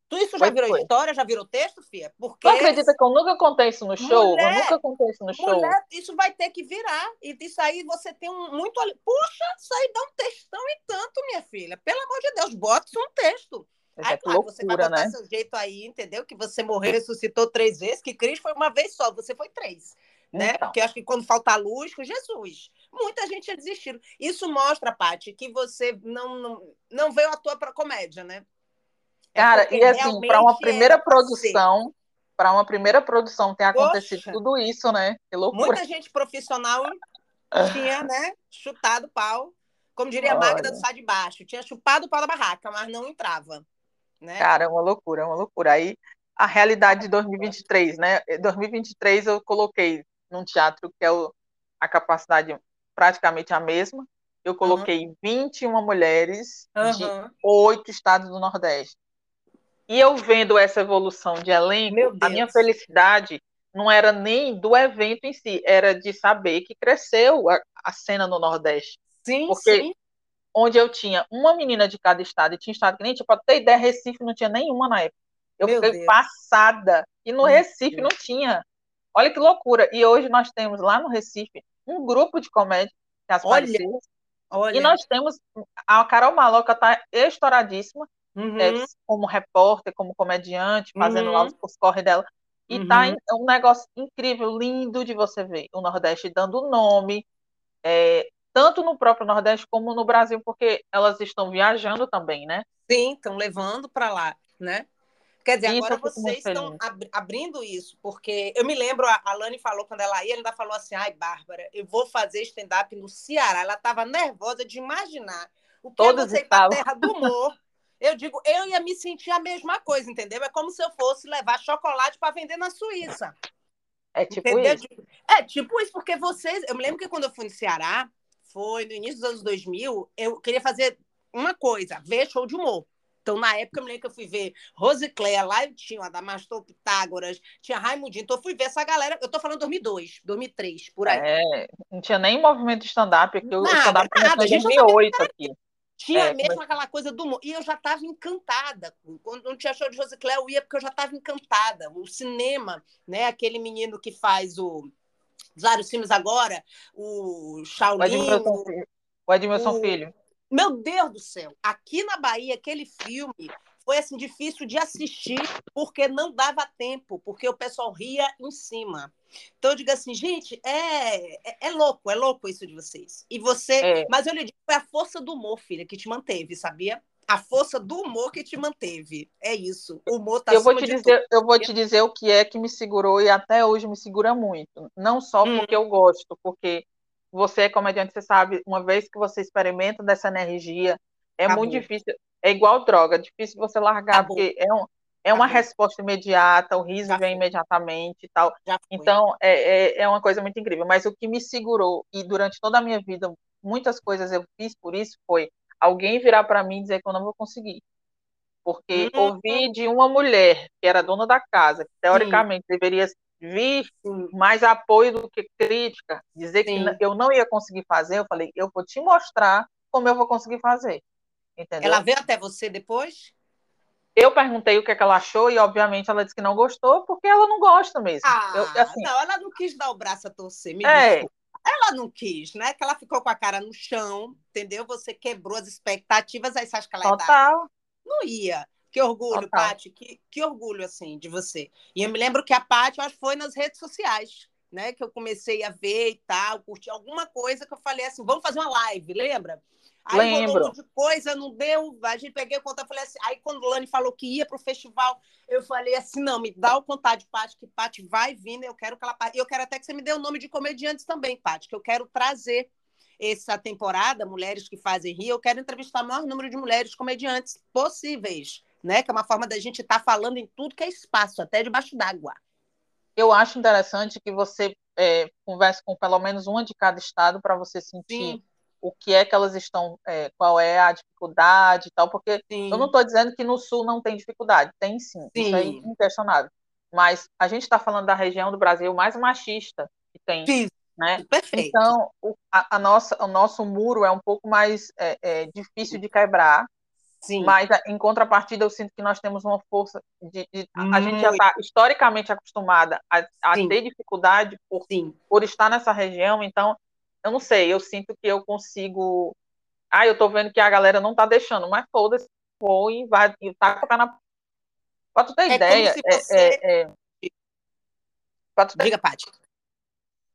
Tu isso já virou foi. história, já virou texto, Fia? Porque... Tu acredita que eu nunca contei isso no show? Mulher, eu nunca contei isso no show. Mulher, isso vai ter que virar. E isso aí você tem um muito. Puxa, isso aí dá um textão e tanto, minha filha. Pelo amor de Deus, bota um texto. Aí, é claro, loucura, você vai botar né? seu jeito aí, entendeu? Que você morreu, ressuscitou três vezes, que Cristo foi uma vez só, você foi três. Né? Então. Porque acho que quando falta luz, com Jesus, muita gente ia desistir. Isso mostra, Paty, que você não, não, não veio à toa para comédia, né? É Cara, e assim, para uma primeira produção, para uma primeira produção ter acontecido Poxa, tudo isso, né? Que loucura. Muita gente profissional tinha, né, chutado pau, como diria a Magda do Sá de Baixo, tinha chupado o pau da barraca, mas não entrava. Né? Cara, é uma loucura, é uma loucura. Aí a realidade de 2023, né? 2023 eu coloquei num teatro que é o, a capacidade praticamente a mesma. Eu coloquei uhum. 21 mulheres uhum. de oito estados do Nordeste. E eu vendo essa evolução de elenco, a minha felicidade não era nem do evento em si, era de saber que cresceu a, a cena no Nordeste. Sim, Porque sim. Onde eu tinha uma menina de cada estado, e tinha estado que nem, tipo, ter ideia, Recife não tinha nenhuma na época. Eu Meu fiquei Deus. passada. E no Meu Recife Deus. não tinha. Olha que loucura. E hoje nós temos lá no Recife um grupo de comédia, que é as olha, olha. E nós temos a Carol Maloca está estouradíssima uhum. é, como repórter, como comediante, fazendo uhum. lá os, os corre dela. E uhum. tá é um negócio incrível, lindo de você ver. O Nordeste dando nome, é, tanto no próprio Nordeste como no Brasil, porque elas estão viajando também, né? Sim, estão levando para lá, né? Quer dizer, isso agora vocês estão ab abrindo isso, porque eu me lembro, a Alane falou quando ela ia, ela ainda falou assim: ai, Bárbara, eu vou fazer stand-up no Ceará. Ela estava nervosa de imaginar o que Todos é você ir para a terra do humor eu digo, eu ia me sentir a mesma coisa, entendeu? É como se eu fosse levar chocolate para vender na Suíça. É tipo entendeu? isso. É tipo isso, porque vocês. Eu me lembro que quando eu fui no Ceará, foi no início dos anos 2000, eu queria fazer uma coisa, ver show de humor. Então, na época, eu me lembro que eu fui ver Rosicléia, lá tinha o Adamastor Pitágoras, tinha Raimundinho. Então, eu fui ver essa galera. Eu tô falando 2002, 2003, por aí. É, não tinha nem movimento de stand-up, porque o stand-up começou em 2008 aqui. Tinha é, mesmo mas... aquela coisa do humor. E eu já estava encantada. Quando não tinha show de Rosicléia, eu ia porque eu já estava encantada. O cinema, né? Aquele menino que faz o vários filmes agora, o Shaolin. O Edmilson, Filho. O Edmilson o... Filho. Meu Deus do céu! Aqui na Bahia, aquele filme foi assim difícil de assistir porque não dava tempo, porque o pessoal ria em cima. Então eu digo assim, gente, é, é, é louco, é louco isso de vocês. E você, é. mas eu lhe digo, foi a força do humor, filha, que te manteve, sabia? A força do humor que te manteve. É isso. O humor tá eu vou te dizer, tudo. Eu vou te dizer o que é que me segurou e até hoje me segura muito. Não só hum. porque eu gosto, porque você é comediante, você sabe, uma vez que você experimenta dessa energia, é Acabou. muito difícil é igual droga, difícil você largar, Acabou. porque é, um, é uma resposta imediata, o riso Já vem foi. imediatamente e tal. Então, é, é, é uma coisa muito incrível. Mas o que me segurou, e durante toda a minha vida, muitas coisas eu fiz por isso, foi alguém virar para mim e dizer que eu não vou conseguir. Porque uhum. ouvi de uma mulher que era dona da casa, que teoricamente Sim. deveria vir mais apoio do que crítica, dizer Sim. que eu não ia conseguir fazer, eu falei, eu vou te mostrar como eu vou conseguir fazer. Entendeu? Ela veio até você depois? Eu perguntei o que, é que ela achou e, obviamente, ela disse que não gostou porque ela não gosta mesmo. Ah, eu, assim, não, ela não quis dar o braço a torcer, me é. Ela não quis, né? Que ela ficou com a cara no chão, entendeu? Você quebrou as expectativas, aí você acha que ela ia Total. Dar? Não ia. Que orgulho, Paty, que, que orgulho, assim, de você. E eu me lembro que a Paty, acho foi nas redes sociais, né? Que eu comecei a ver e tal, curti alguma coisa que eu falei assim, vamos fazer uma live, lembra? Aí Lembro. rolou um de coisa, não deu. A gente peguei o contato, falei assim. Aí quando o Lani falou que ia para o festival, eu falei assim: não, me dá o contato de Paty, que Paty vai vindo, eu quero que ela. Eu quero até que você me dê o nome de comediantes também, Paty, que eu quero trazer essa temporada, Mulheres que Fazem Rir, eu quero entrevistar o maior número de mulheres comediantes possíveis, né? Que é uma forma da gente estar tá falando em tudo que é espaço, até debaixo d'água. Eu acho interessante que você é, converse com pelo menos uma de cada estado para você sentir. Sim o que é que elas estão, é, qual é a dificuldade e tal, porque sim. eu não estou dizendo que no sul não tem dificuldade, tem sim, sim. isso é inquestionável. Mas a gente está falando da região do Brasil mais machista tem. Fiz. Né? Perfeito. Então, o, a, a, nossa, o nosso muro é um pouco mais é, é, difícil de quebrar, Sim. mas em contrapartida eu sinto que nós temos uma força de, de a gente já está historicamente acostumada a, a ter dificuldade por, por estar nessa região, então eu não sei, eu sinto que eu consigo ah, eu tô vendo que a galera não tá deixando, mas foda-se, vou e vai, e tá com na. Pra tu ter é ideia. É, você... é, é... Tu ter... Diga, Paty.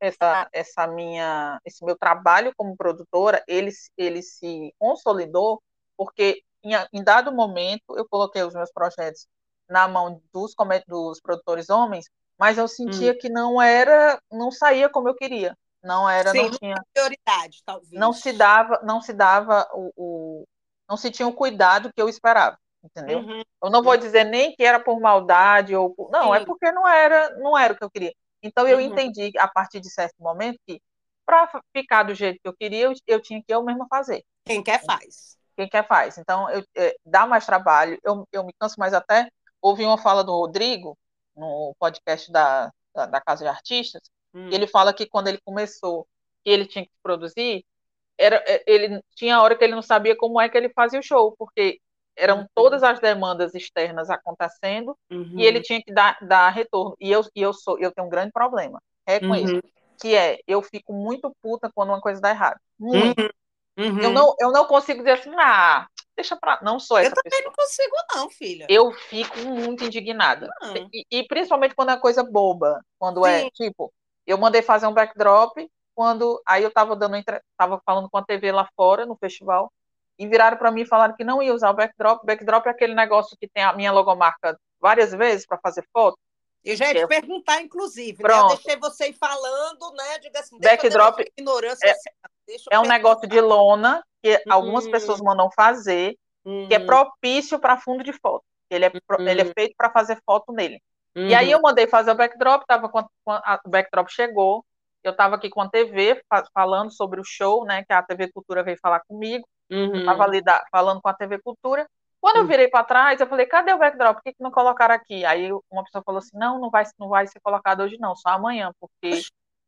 Essa, essa minha, esse meu trabalho como produtora, ele, ele se consolidou porque em, em dado momento eu coloquei os meus projetos na mão dos, dos produtores homens, mas eu sentia hum. que não era, não saía como eu queria. Não era, Sim, não tinha prioridade, talvez. Não se dava, não se dava o, o não se tinha o cuidado que eu esperava, entendeu? Uhum. Eu não vou dizer nem que era por maldade ou por, não, é Sim. é porque não era, não era o que eu queria. Então eu uhum. entendi a partir de certo momento que para ficar do jeito que eu queria, eu, eu, tinha que eu mesma fazer. Quem quer faz. Quem quer faz. Então eu, é, dá mais trabalho, eu, eu me canso mais até. Ouvi uma fala do Rodrigo no podcast da, da, da Casa de Artistas, Hum. Ele fala que quando ele começou, que ele tinha que produzir, era, é, ele tinha hora que ele não sabia como é que ele fazia o show, porque eram uhum. todas as demandas externas acontecendo uhum. e ele tinha que dar, dar retorno. E eu, e eu sou, eu tenho um grande problema, é com uhum. isso, que é eu fico muito puta quando uma coisa dá errado. Muito. Uhum. Uhum. Eu, não, eu não consigo dizer assim, ah, deixa pra. Não sou essa. Eu também pessoa. não consigo, não, filha. Eu fico muito indignada. E, e, principalmente quando é coisa boba. Quando é, Sim. é, tipo, eu mandei fazer um backdrop quando aí eu estava dando estava falando com a TV lá fora no festival e viraram para mim e falaram que não ia usar o backdrop. Backdrop é aquele negócio que tem a minha logomarca várias vezes para fazer foto. Eu já ia te perguntar, inclusive, né? Eu deixei você ir falando, né? Diga assim, backdrop ignorância é, é um negócio de lona que hum. algumas pessoas mandam fazer, hum. que é hum. propício para fundo de foto. Ele é, hum. ele é feito para fazer foto nele. Uhum. E aí eu mandei fazer o backdrop, tava com, a, o backdrop chegou, eu estava aqui com a TV falando sobre o show, né? Que a TV Cultura veio falar comigo. Uhum. Eu estava ali da, falando com a TV Cultura. Quando eu uhum. virei para trás, eu falei, cadê o backdrop? Por que, que não colocaram aqui? Aí uma pessoa falou assim, não, não vai, não vai ser colocado hoje não, só amanhã, porque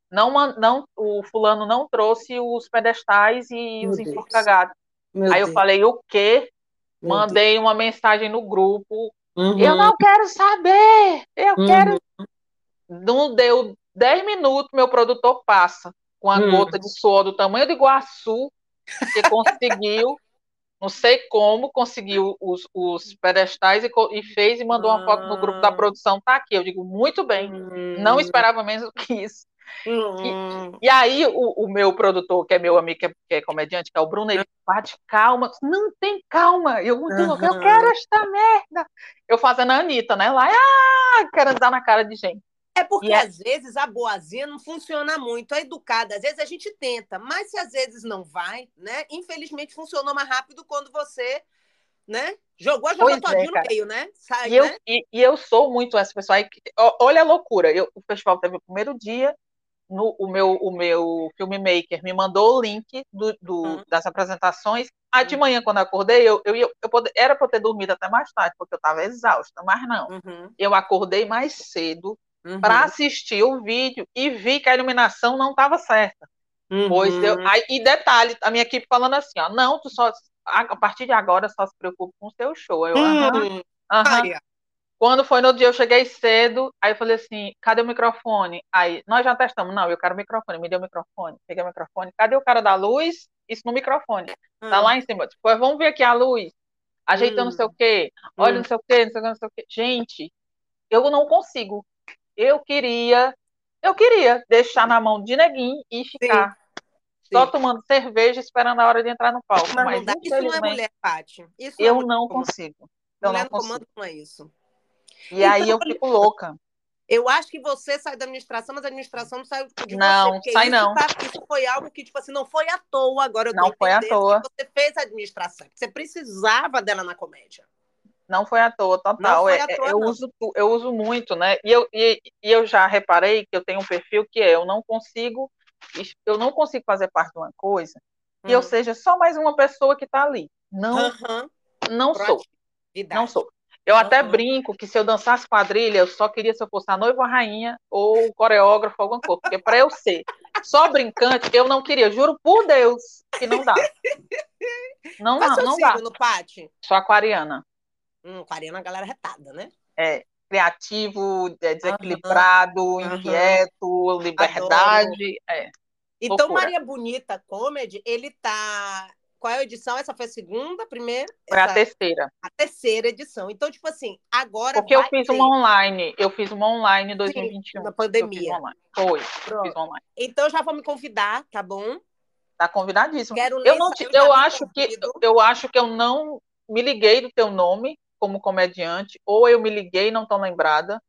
não, não, o fulano não trouxe os pedestais e Meu os enforcagados. Aí Deus. eu falei, o quê? Meu Mandei Deus. uma mensagem no grupo, Uhum. Eu não quero saber, eu uhum. quero. Não deu 10 minutos, meu produtor passa com a uhum. gota de suor do tamanho do Iguaçu, que conseguiu, não sei como, conseguiu os, os pedestais e, e, fez e mandou uma foto no grupo da ah. produção. Tá aqui, eu digo, muito bem, não hum. esperava menos do que isso. Uhum. E, e, aí o, o, meu produtor, que é meu amigo, que é, que é, comediante, que é o Bruno, ele bate calma, não tem calma, eu muito uhum. eu quero esta merda. Eu fazendo a Anitta, né? Lá, ah, quero dar na cara de gente. É porque é... às vezes a boazinha não funciona muito, a educada, às vezes a gente tenta, mas se às vezes não vai, né? Infelizmente funcionou mais rápido quando você né? Jogou a joga todinho é, no meio, né? Sai, e, eu, né? E, e, eu sou muito essa pessoa. olha a loucura. Eu, o festival teve o primeiro dia, no, o, meu, o meu filmmaker me mandou o link do, do uhum. das apresentações. Aí de manhã, quando eu acordei, eu, eu, eu, eu pode, era para ter dormido até mais tarde, porque eu estava exausta, mas não. Uhum. Eu acordei mais cedo uhum. para assistir o vídeo e vi que a iluminação não estava certa. Pois eu, uhum. aí, e detalhe, a minha equipe falando assim, ó, não, tu só a partir de agora só se preocupe com o seu show. Eu, uhum. Uhum. Quando foi no dia, eu cheguei cedo, aí eu falei assim, cadê o microfone? Aí, nós já testamos, não, eu quero o microfone, me deu o microfone, peguei o microfone, cadê o cara da luz? Isso no microfone, hum. tá lá em cima, tipo, vamos ver aqui a luz, ajeitando hum. não sei o quê, olha hum. não sei o quê, não sei o quê, não sei o quê. Gente, eu não consigo, eu queria, eu queria deixar na mão de neguinho e ficar Sim. só tomando cerveja esperando a hora de entrar no palco. Mas, mas não isso não é mulher, Paty. eu não consigo. Eu mulher não consigo. comando não é isso. E então, aí eu fico louca. Eu acho que você sai da administração, mas a administração não sai de não, você. sai não. Tá, isso foi algo que, tipo assim, não foi à toa. Agora eu não foi à toa. você fez a administração. Você precisava dela na comédia. Não foi à toa, total. Foi à é, é, toa, eu, uso, eu uso muito, né? E eu, e, e eu já reparei que eu tenho um perfil que é eu não consigo, eu não consigo fazer parte de uma coisa hum. eu seja só mais uma pessoa que está ali. Não, uhum. não sou. Não sou. Eu uhum. até brinco que se eu dançasse quadrilha, eu só queria se eu fosse a noiva ou a rainha, ou coreógrafo, alguma coisa. Porque para eu ser só brincante, eu não queria. Juro por Deus que não dá. Não, Qual não, não dá. no Pati? Sou aquariana. Hum, aquariana é a galera retada, né? É, criativo, é, desequilibrado, uhum. inquieto, liberdade. É. Então, Loucura. Maria Bonita Comedy, ele tá. Qual é a edição? Essa foi a segunda, a primeira? Foi Essa... a terceira. A terceira edição. Então, tipo assim, agora. Porque eu fiz ter... uma online. Eu fiz uma online em 2021. Sim, na pandemia. Foi, fiz online. Então já vou me convidar, tá bom? Tá convidadíssimo. Quero eu não te, eu, eu acho que eu acho que eu não me liguei do teu nome como comediante, ou eu me liguei e não tô lembrada.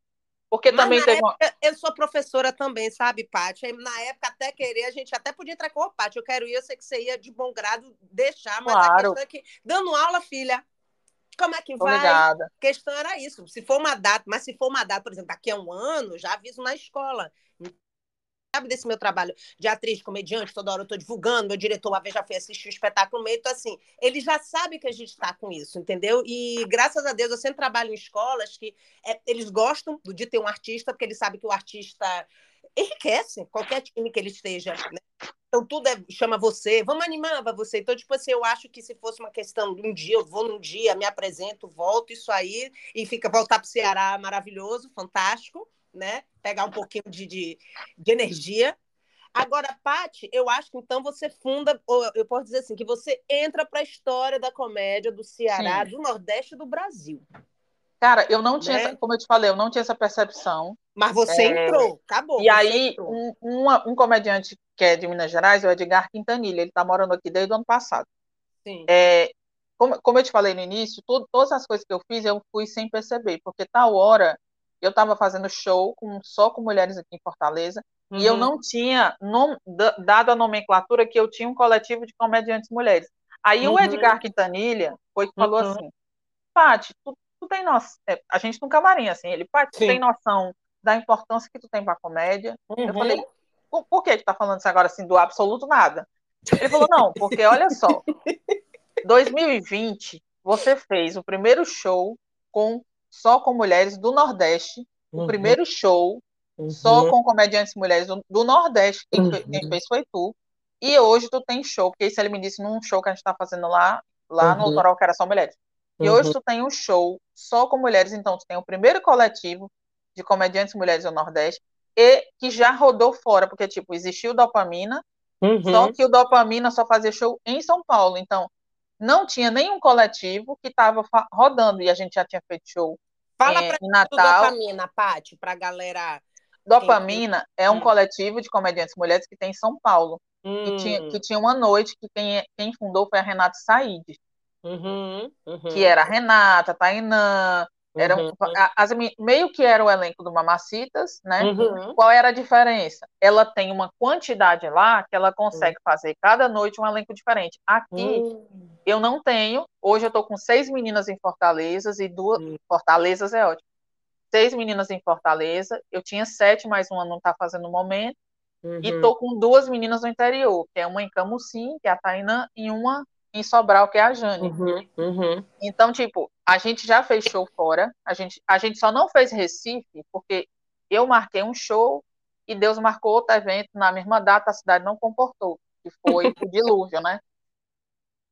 Porque Mas também teve época, uma... Eu sou professora também, sabe, Paty? Na época, até querer, a gente até podia entrar com o Paty. Eu quero ir, eu sei que você ia de bom grado deixar, mas claro. a questão é que, dando aula, filha, como é que vai? A questão era isso. Se for uma data, mas se for uma data, por exemplo, daqui a um ano, já aviso na escola sabe desse meu trabalho de atriz, comediante, toda hora eu estou divulgando, meu diretor uma vez já foi assistir o espetáculo meio, então assim, ele já sabe que a gente está com isso, entendeu? E graças a Deus eu sempre trabalho em escolas que é, eles gostam de ter um artista, porque eles sabem que o artista enriquece qualquer time que ele esteja, né? Então tudo é, chama você, vamos animar você. Então, tipo assim, eu acho que se fosse uma questão de um dia, eu vou num dia, me apresento, volto, isso aí, e fica voltar para o Ceará maravilhoso, fantástico né? Pegar um pouquinho de, de, de energia. Agora, Pati, eu acho que então você funda, ou eu posso dizer assim, que você entra para a história da comédia do Ceará, Sim. do Nordeste e do Brasil. Cara, eu não tinha, né? como eu te falei, eu não tinha essa percepção. Mas você é... entrou, acabou. E aí, um, uma, um comediante que é de Minas Gerais, é o Edgar Quintanilha, ele está morando aqui desde o ano passado. Sim. É, como, como eu te falei no início, tudo, todas as coisas que eu fiz, eu fui sem perceber, porque tal hora eu estava fazendo show com, só com mulheres aqui em Fortaleza, uhum. e eu uhum. não tinha nom, dado a nomenclatura que eu tinha um coletivo de comediantes mulheres. Aí uhum. o Edgar Quintanilha foi que falou uhum. assim, Paty, tu, tu tem noção, é, a gente no camarim, assim, ele, Paty, tu tem noção da importância que tu tem para a comédia? Eu falei, uhum. por, por que tu tá falando isso agora, assim, do absoluto nada? Ele falou, não, porque olha só, 2020, você fez o primeiro show com só com mulheres do Nordeste, uhum. o primeiro show uhum. só com comediantes mulheres do, do Nordeste, quem, uhum. quem, fez foi tu. E hoje tu tem show, porque isso ele me disse num show que a gente está fazendo lá, lá no Autoral, uhum. que era só mulheres. E hoje uhum. tu tem um show só com mulheres, então tu tem o primeiro coletivo de comediantes mulheres do Nordeste, e que já rodou fora, porque, tipo, existiu dopamina, uhum. só que o dopamina só fazia show em São Paulo. Então, não tinha nenhum coletivo que estava rodando, e a gente já tinha feito show Fala é, para Natal. Dopamina, Paty, para a galera. Dopamina é um hum. coletivo de comediantes mulheres que tem em São Paulo. Hum. Que, tinha, que tinha uma noite que quem, quem fundou foi a Renata Said. Uhum, uhum. Que era a Renata, a Tainã, era uhum. as, meio que era o elenco do Mamacitas, né? Uhum. Qual era a diferença? Ela tem uma quantidade lá que ela consegue fazer cada noite um elenco diferente. Aqui hum. Eu não tenho. Hoje eu tô com seis meninas em Fortaleza e duas. Hum. Fortalezas é ótimo. Seis meninas em Fortaleza. Eu tinha sete, mas uma não tá fazendo no momento. Uhum. E tô com duas meninas no interior, que é uma em Camusim, que é a Tainã, e uma em Sobral, que é a Jane. Uhum, uhum. Então, tipo, a gente já fez show fora, a gente, a gente só não fez Recife, porque eu marquei um show e Deus marcou outro evento na mesma data, a cidade não comportou, que foi o dilúvio, né?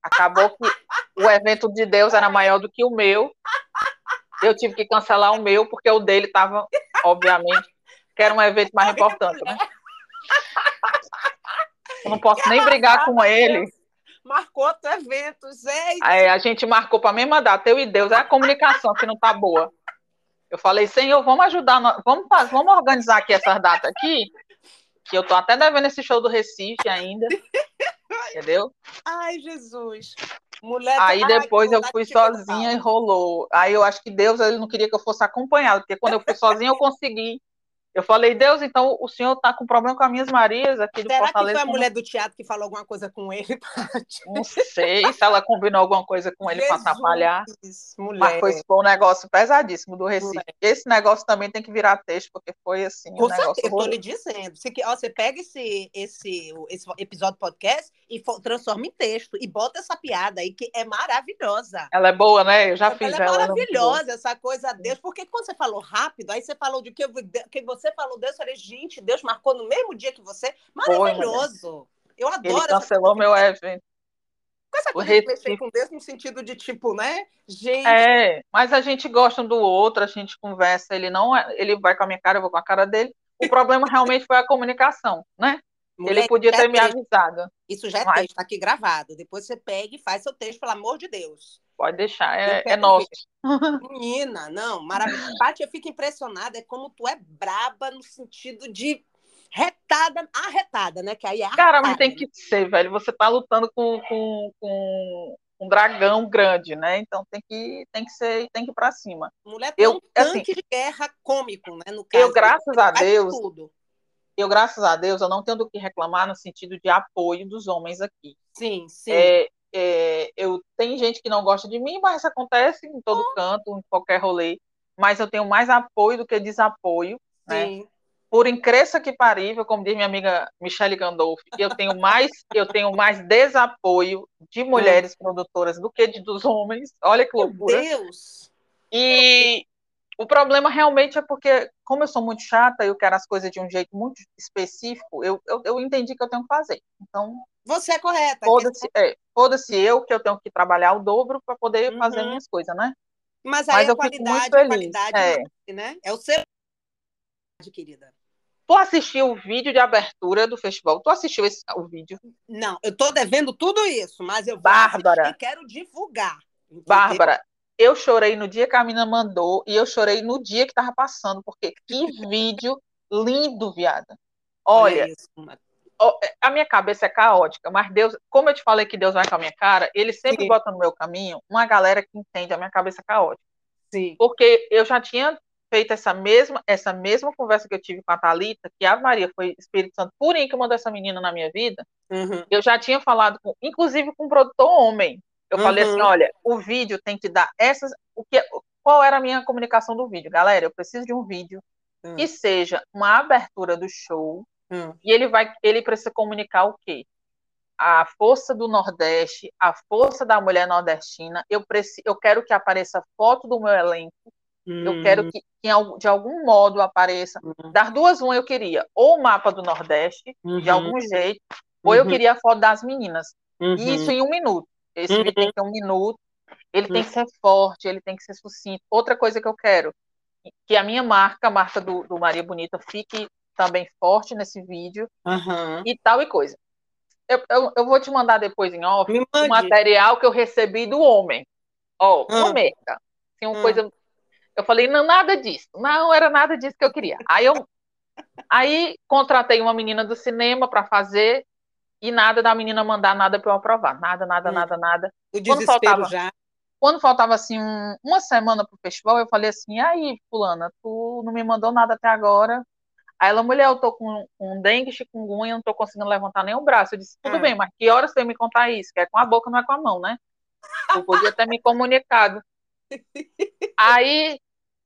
Acabou que o evento de Deus era maior do que o meu. Eu tive que cancelar o meu, porque o dele estava, obviamente, que era um evento mais importante, né? Eu não posso nem brigar com ele marcou outro evento, gente. A gente marcou para a mesma data, eu e Deus, é a comunicação que não tá boa. Eu falei, Senhor, vamos ajudar, vamos, vamos organizar aqui essas datas aqui, que eu tô até devendo esse show do Recife ainda, entendeu? Ai, Jesus. Mulher, aí depois eu fui sozinha e rolou. Aí eu acho que Deus ele não queria que eu fosse acompanhada, porque quando eu fui sozinha eu consegui Eu falei, Deus, então o senhor está com problema com as minhas Marias aqui do Será Fortaleza. que foi a mulher do teatro que falou alguma coisa com ele? Não sei se ela combinou alguma coisa com ele para atrapalhar. Mulher. Mas foi, foi um negócio pesadíssimo do Recife. Mulher. Esse negócio também tem que virar texto, porque foi assim. Com um certeza, eu estou lhe dizendo. Você, ó, você pega esse, esse, esse episódio podcast e transforma em texto e bota essa piada aí, que é maravilhosa. Ela é boa, né? Eu já ela fiz ela. É maravilhosa, essa coisa Deus. Porque quando você falou rápido, aí você falou de que, que você falou Deus, eu falei, gente, Deus marcou no mesmo dia que você. Maravilhoso. eu adoro Ele cancelou meu evento. Com essa coisa de mexer com Deus no sentido de tipo, né? Gente. É, mas a gente gosta um do outro, a gente conversa, ele não é, ele vai com a minha cara, eu vou com a cara dele. O problema realmente foi a comunicação, né? Mulher, ele podia ter me avisado. Isso já é mas... texto, tá aqui gravado. Depois você pega e faz seu texto, pelo amor de Deus. Pode deixar, é, é nosso. Menina, não, maravilhoso. Paty, eu fico impressionada, é como tu é braba no sentido de retada, arretada, né? Que aí é Cara, mas tem que ser, velho. Você tá lutando com, com, com um dragão grande, né? Então tem que, tem que ser, tem que ir pra cima. Mulher tem eu, um tanque assim, de guerra cômico, né? No caso, eu, graças a Deus, tudo. eu, graças a Deus, eu não tenho do que reclamar no sentido de apoio dos homens aqui. Sim, sim. É, é, eu tem gente que não gosta de mim, mas isso acontece em todo canto, em qualquer rolê. Mas eu tenho mais apoio do que desapoio, né? Sim. né? Por incrível que parível, como diz minha amiga Michelle Gandolfi, eu tenho mais, eu tenho mais desapoio de mulheres produtoras do que de dos homens. Olha que loucura. Meu Deus. E o problema realmente é porque, como eu sou muito chata, eu quero as coisas de um jeito muito específico, eu, eu, eu entendi que eu tenho que fazer. Então, você é correta. Foda-se é, foda eu que eu tenho que trabalhar o dobro para poder uhum. fazer minhas coisas, né? Mas aí Mas a qualidade, a qualidade é. né? É o seu querida. Tu assistiu o vídeo de abertura do festival? Tu assistiu esse, o vídeo? Não, eu tô devendo tudo isso, mas eu Bárbara. quero divulgar. Entendeu? Bárbara, eu chorei no dia que a mina mandou e eu chorei no dia que tava passando, porque que vídeo lindo, viada. Olha, Olha a minha cabeça é caótica, mas Deus, como eu te falei que Deus vai com a minha cara, ele sempre Sim. bota no meu caminho uma galera que entende a minha cabeça caótica. Sim. Porque eu já tinha feito essa mesma, essa mesma conversa que eu tive com a Thalita, que a Maria foi Espírito Santo purinho que mandou essa menina na minha vida. Uhum. Eu já tinha falado, com, inclusive com um produtor homem. Eu uhum. falei assim: uhum. olha, o vídeo tem que dar essas. O que, qual era a minha comunicação do vídeo? Galera, eu preciso de um vídeo uhum. que seja uma abertura do show Hum. E ele vai, ele precisa comunicar o quê? A força do Nordeste, a força da mulher nordestina. Eu preciso, eu quero que apareça foto do meu elenco. Hum. Eu quero que, que, de algum modo apareça. Hum. Das duas, uma eu queria ou o mapa do Nordeste, uhum. de algum jeito, ou eu uhum. queria a foto das meninas. Uhum. Isso em um minuto. Esse vídeo tem que ter um minuto. Ele tem que ser forte, ele tem que ser sucinto. Outra coisa que eu quero, que a minha marca, a marca do, do Maria Bonita, fique também forte nesse vídeo uhum. e tal e coisa. Eu, eu, eu, vou te mandar depois em off o material que eu recebi do homem. Ó, oh, uhum. merda. Assim, uma uhum. coisa. Eu falei, não, nada disso. Não era nada disso que eu queria. Aí eu aí contratei uma menina do cinema para fazer e nada da menina mandar nada para eu aprovar. Nada, nada, hum. nada, nada. O quando faltava, já. Quando faltava assim um, uma semana pro festival, eu falei assim: "Aí, fulana, tu não me mandou nada até agora. Aí ela, mulher, eu tô com, com dengue, chikungunya, não tô conseguindo levantar nem o braço. Eu disse, tudo é. bem, mas que horas você me contar isso? Que é com a boca, não é com a mão, né? Eu podia ter me comunicado. Aí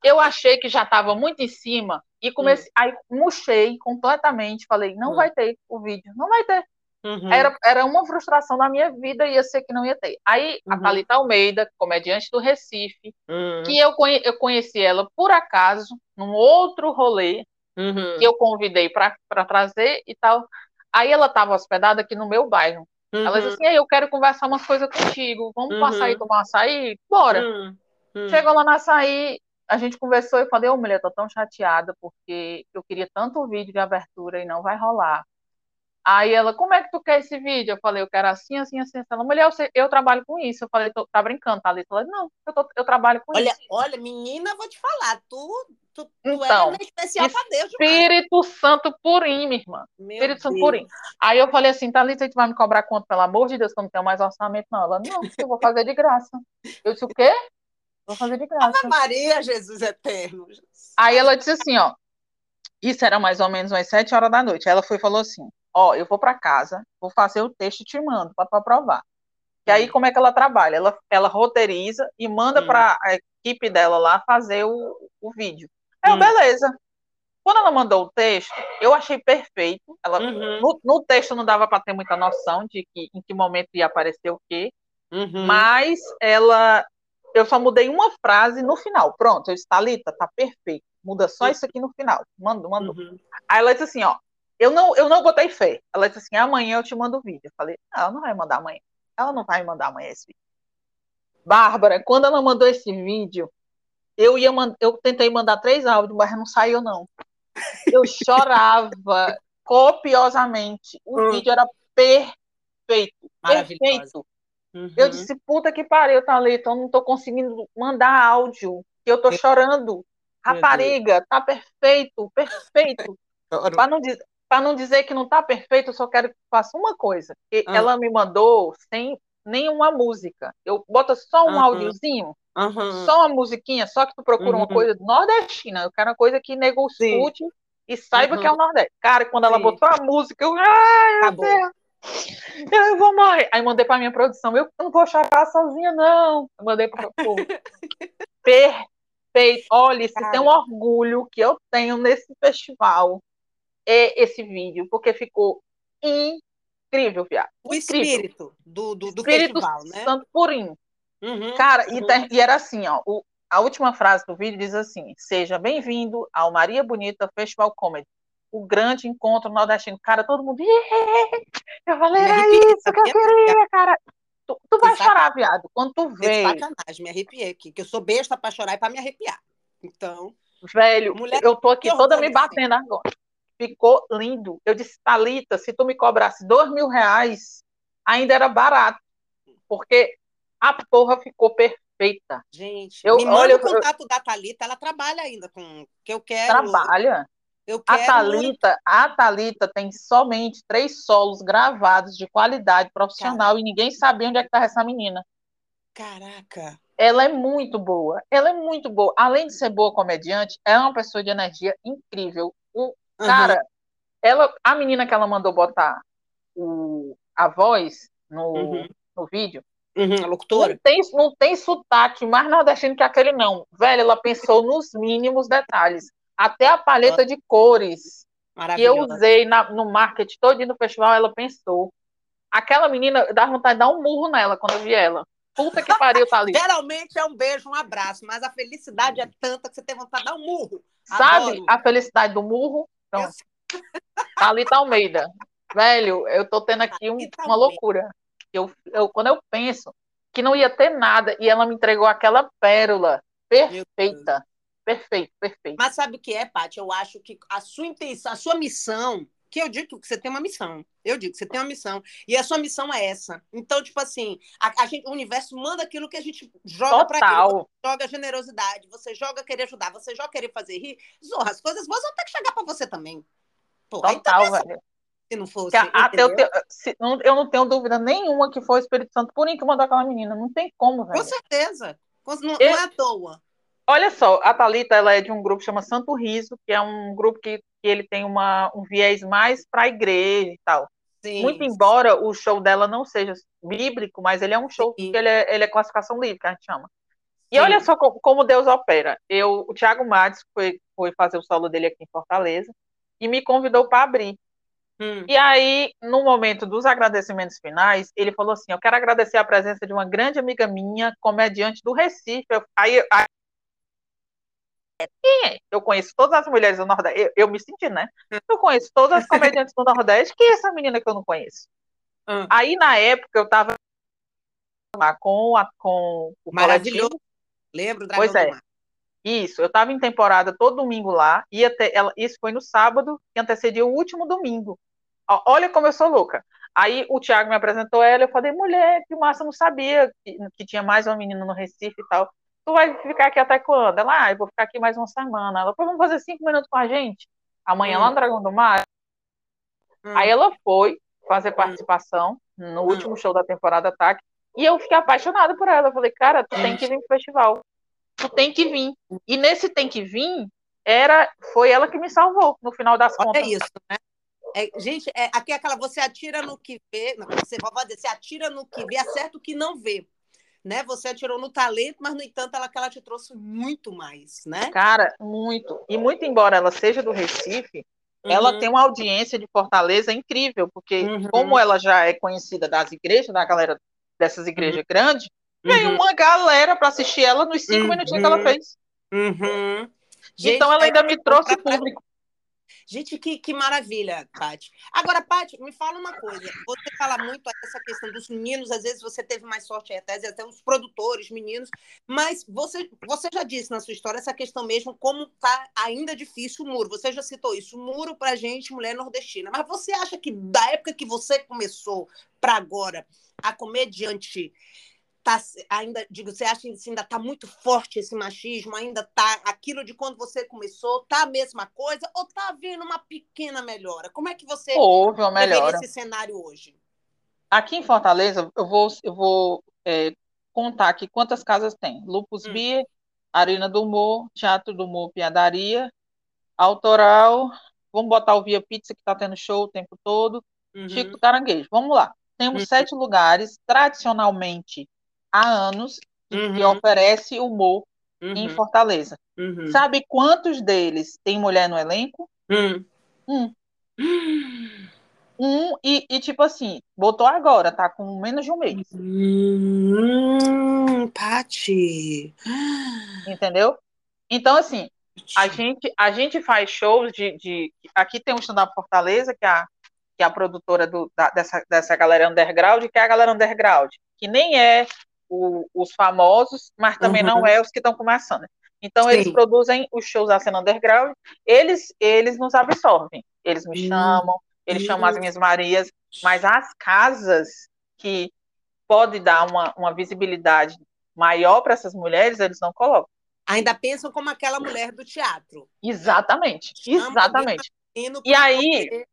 eu achei que já estava muito em cima e comecei, hum. aí murchei completamente, falei, não hum. vai ter o vídeo, não vai ter. Uhum. Era, era uma frustração da minha vida, ia ser que não ia ter. Aí uhum. a Thalita Almeida, comediante do Recife, uhum. que eu, conhe, eu conheci ela por acaso, num outro rolê, uhum. que eu convidei para trazer e tal. Aí ela estava hospedada aqui no meu bairro. Uhum. Ela disse assim: eu quero conversar umas coisas contigo. Vamos uhum. passar aí tomar um açaí? Bora. Uhum. Uhum. Chegou lá no açaí, a gente conversou e falei: Ô mulher, tô tão chateada porque eu queria tanto o vídeo de abertura e não vai rolar. Aí ela, como é que tu quer esse vídeo? Eu falei, eu quero assim, assim, assim. Ela, mulher, eu, sei, eu trabalho com isso. Eu falei, tá brincando, tá ali? Ela, não, eu, tô, eu trabalho com olha, isso. Olha, menina, vou te falar, tu, tu, tu então, é especial pra Deus. Espírito demais. Santo purinho, minha irmã. Meu Espírito Deus. Santo purinho. Aí eu falei assim, Thalita, a gente vai me cobrar quanto? Pelo amor de Deus, que eu não tenho mais orçamento, não. Ela, não, eu vou fazer de graça. Eu disse, o quê? Vou fazer de graça. Ave Maria, Jesus eterno. Aí ela disse assim, ó, Isso era mais ou menos umas sete horas da noite. Aí ela foi e falou assim: Ó, eu vou para casa, vou fazer o texto e te mando para provar. E aí, hum. como é que ela trabalha? Ela, ela roteiriza e manda hum. para a equipe dela lá fazer o, o vídeo. Aí, hum. beleza. Quando ela mandou o texto, eu achei perfeito. Ela, uhum. no, no, texto não dava para ter muita noção de que, em que momento ia aparecer o quê. Uhum. Mas ela. Eu só mudei uma frase no final. Pronto, eu disse, Thalita, tá perfeito. Muda só isso aqui no final. Manda, manda. Uhum. Aí ela disse assim, ó. Eu não, eu não botei fé. Ela disse assim, amanhã eu te mando o vídeo. Eu falei, não, ela não vai mandar amanhã. Ela não vai me mandar amanhã esse vídeo. Bárbara, quando ela mandou esse vídeo, eu ia eu tentei mandar três áudios, mas não saiu não. Eu chorava copiosamente. O hum. vídeo era perfeito, perfeito. Uhum. Eu disse, puta que pariu, Thalita, eu não tô conseguindo mandar áudio, que eu tô chorando. Rapariga, tá perfeito, perfeito. Para não, dizer, não dizer que não tá perfeito, eu só quero que faça uma coisa. Uhum. Ela me mandou sem nenhuma música. Eu boto só um uhum. áudiozinho, uhum. só uma musiquinha, só que tu procura uma uhum. coisa nordestina. Eu quero uma coisa que negocie e saiba que é o Nordeste. Cara, quando ela Sim. botou a música, eu. Ai, Acabou. Deus. Eu vou morrer. Aí mandei pra minha produção. Eu não vou chorar sozinha, não. Eu mandei pra. Perfeito. Olha, se tem um orgulho que eu tenho nesse festival, é esse vídeo, porque ficou incrível, viado. O incrível. espírito do, do, do espírito festival, né? Santo Purim. Uhum, Cara, uhum. E, e, era assim, ó. O, a última frase do vídeo diz assim: Seja bem-vindo ao Maria Bonita Festival Comedy o grande encontro nordestino. Cara, todo mundo. Eu falei, era isso que eu queria, cara. Tu, tu vai chorar, viado, quando tu vê. É sacanagem, me arrepiei aqui, que eu sou besta pra chorar e pra me arrepiar. Então. Velho, mulher, eu tô aqui toda me batendo agora. Ficou lindo. Eu disse, Thalita, se tu me cobrasse dois mil reais, ainda era barato. Porque a porra ficou perfeita. Gente, eu, me olha, o contato eu, da Thalita, ela trabalha ainda com que eu quero. Trabalha. Eu quero... A Thalita, a Thalita tem somente três solos gravados de qualidade profissional Caraca. e ninguém sabia onde é que estava essa menina. Caraca! Ela é muito boa. Ela é muito boa. Além de ser boa comediante, é uma pessoa de energia incrível. O uhum. cara, ela, a menina que ela mandou botar o, a voz no, uhum. no vídeo, Uhum, a locutora. Não tem, não tem sotaque mais nordestino que aquele, não. Velho, ela pensou nos mínimos detalhes. Até a paleta de cores que eu usei na, no marketing todo no festival, ela pensou. Aquela menina, dá vontade de dar um murro nela quando eu vi ela. Puta que pariu, tá ali. Geralmente é um beijo, um abraço, mas a felicidade é tanta que você tem vontade de dar um murro. Sabe Adoro. a felicidade do murro? Então, Thalita Almeida. Velho, eu tô tendo aqui um, uma loucura. Eu, eu, quando eu penso que não ia ter nada e ela me entregou aquela pérola perfeita Perfeito, perfeito. Mas sabe o que é, Paty? Eu acho que a sua intenção, a sua missão, que eu digo que você tem uma missão. Eu digo que você tem uma missão. E a sua missão é essa. Então, tipo assim, a, a gente, o universo manda aquilo que a gente joga para ele. joga generosidade, você joga querer ajudar, você joga querer fazer rir. Zorra, as coisas boas vão ter que chegar para você também. Pô, Total, então, velho. Se não fosse. Eu, tenho, se, não, eu não tenho dúvida nenhuma que foi o Espírito Santo por que mandou aquela menina. Não tem como, velho. Com certeza. Não, eu, não é à toa. Olha só, a Talita ela é de um grupo que chama Santo Riso, que é um grupo que, que ele tem uma, um viés mais para a igreja e tal. Sim. Muito embora o show dela não seja bíblico, mas ele é um show Sim. que ele é, ele é classificação livre, que a gente chama. E Sim. olha só como, como, Deus opera. Eu, o Thiago Matos foi, foi fazer o solo dele aqui em Fortaleza e me convidou para abrir. Hum. E aí, no momento dos agradecimentos finais, ele falou assim: Eu quero agradecer a presença de uma grande amiga minha, comediante do Recife. Aí, aí quem é? Eu conheço todas as mulheres do Nordeste. Eu, eu me senti, né? Eu conheço todas as comediantes do Nordeste. Quem é essa menina que eu não conheço? Hum. Aí, na época, eu tava lá com, a, com o Maravilhoso. Coletivo. Lembro, Dragão pois é. Isso, eu estava em temporada todo domingo lá, ia ter, ela, isso foi no sábado, que antecedia o último domingo. Olha como eu sou louca. Aí o Thiago me apresentou ela, eu falei, mulher, que massa, não sabia que, que tinha mais uma menina no Recife e tal tu vai ficar aqui até quando? Ela, ah, eu vou ficar aqui mais uma semana. Ela, vamos fazer cinco minutos com a gente? Amanhã hum. lá no Dragão do Mar. Hum. Aí ela foi fazer hum. participação no hum. último show da temporada Ataque. E eu fiquei apaixonada por ela. Eu falei, cara, tu tem que vir pro festival. Tu tem que vir. E nesse tem que vir, era foi ela que me salvou no final das Olha contas. É isso, né? É, gente, é, aqui é aquela você atira no que vê, não, você dizer, você atira no que vê, acerta o que não vê. Né? Você atirou no talento, mas no entanto ela que ela te trouxe muito mais, né? Cara, muito. E muito embora ela seja do Recife, uhum. ela tem uma audiência de Fortaleza incrível, porque uhum. como ela já é conhecida das igrejas, da galera dessas igrejas uhum. grandes, veio uhum. uma galera para assistir ela nos cinco minutinhos que ela fez. Uhum. Gente, então ela ainda me trouxe público. Gente, que, que maravilha, Paty. Agora, Paty, me fala uma coisa. Você fala muito essa questão dos meninos, às vezes você teve mais sorte até, até os produtores, meninos, mas você, você já disse na sua história essa questão mesmo, como tá ainda difícil o muro. Você já citou isso, muro pra gente, mulher nordestina. Mas você acha que da época que você começou para agora, a comediante tá ainda, digo, você acha que ainda está muito forte esse machismo, ainda tá aquilo de quando você começou, tá a mesma coisa ou tá havendo uma pequena melhora? Como é que você houve uma melhora esse cenário hoje? Aqui em Fortaleza, eu vou eu vou é, contar aqui quantas casas tem. Lupus hum. Beer, Arena do Humor, Teatro do Humor, Piadaria, Autoral, vamos botar o Via Pizza que está tendo show o tempo todo, uhum. Chico Caranguejo. Vamos lá. Temos uhum. sete lugares tradicionalmente há anos uhum. que oferece humor uhum. em Fortaleza. Uhum. Sabe quantos deles tem mulher no elenco? Hum. Um. Um, e, e, tipo assim, botou agora, tá com menos de um mês. Hum, Pati. Entendeu? Então, assim, a gente, a gente faz shows de. de aqui tem um stand-up Fortaleza, que é a, que é a produtora do, da, dessa, dessa galera underground, que é a galera underground, que nem é o, os famosos, mas também uhum. não é os que estão começando. Então, Sim. eles produzem os shows da cena underground, eles, eles nos absorvem, eles me uhum. chamam, eles uhum. chamam as minhas Marias, mas as casas que pode dar uma, uma visibilidade maior para essas mulheres, eles não colocam. Ainda pensam como aquela mulher do teatro. Exatamente, exatamente. E aí,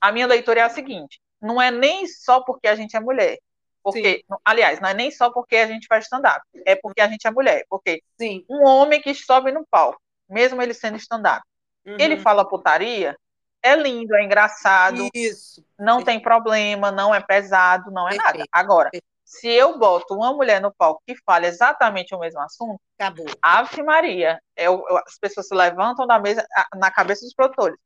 a minha leitura é a seguinte: não é nem só porque a gente é mulher, porque, Sim. aliás, não é nem só porque a gente faz stand-up, é porque a gente é mulher. Porque Sim. um homem que sobe no palco, mesmo ele sendo stand-up, uhum. ele fala putaria, é lindo, é engraçado, Isso. não tem problema, não é pesado, não é Perfeito. nada. Agora, Perfeito. se eu boto uma mulher no palco que fala exatamente o mesmo assunto, Acabou. Ave Maria, é, as pessoas se levantam da mesa, na cabeça dos produtores.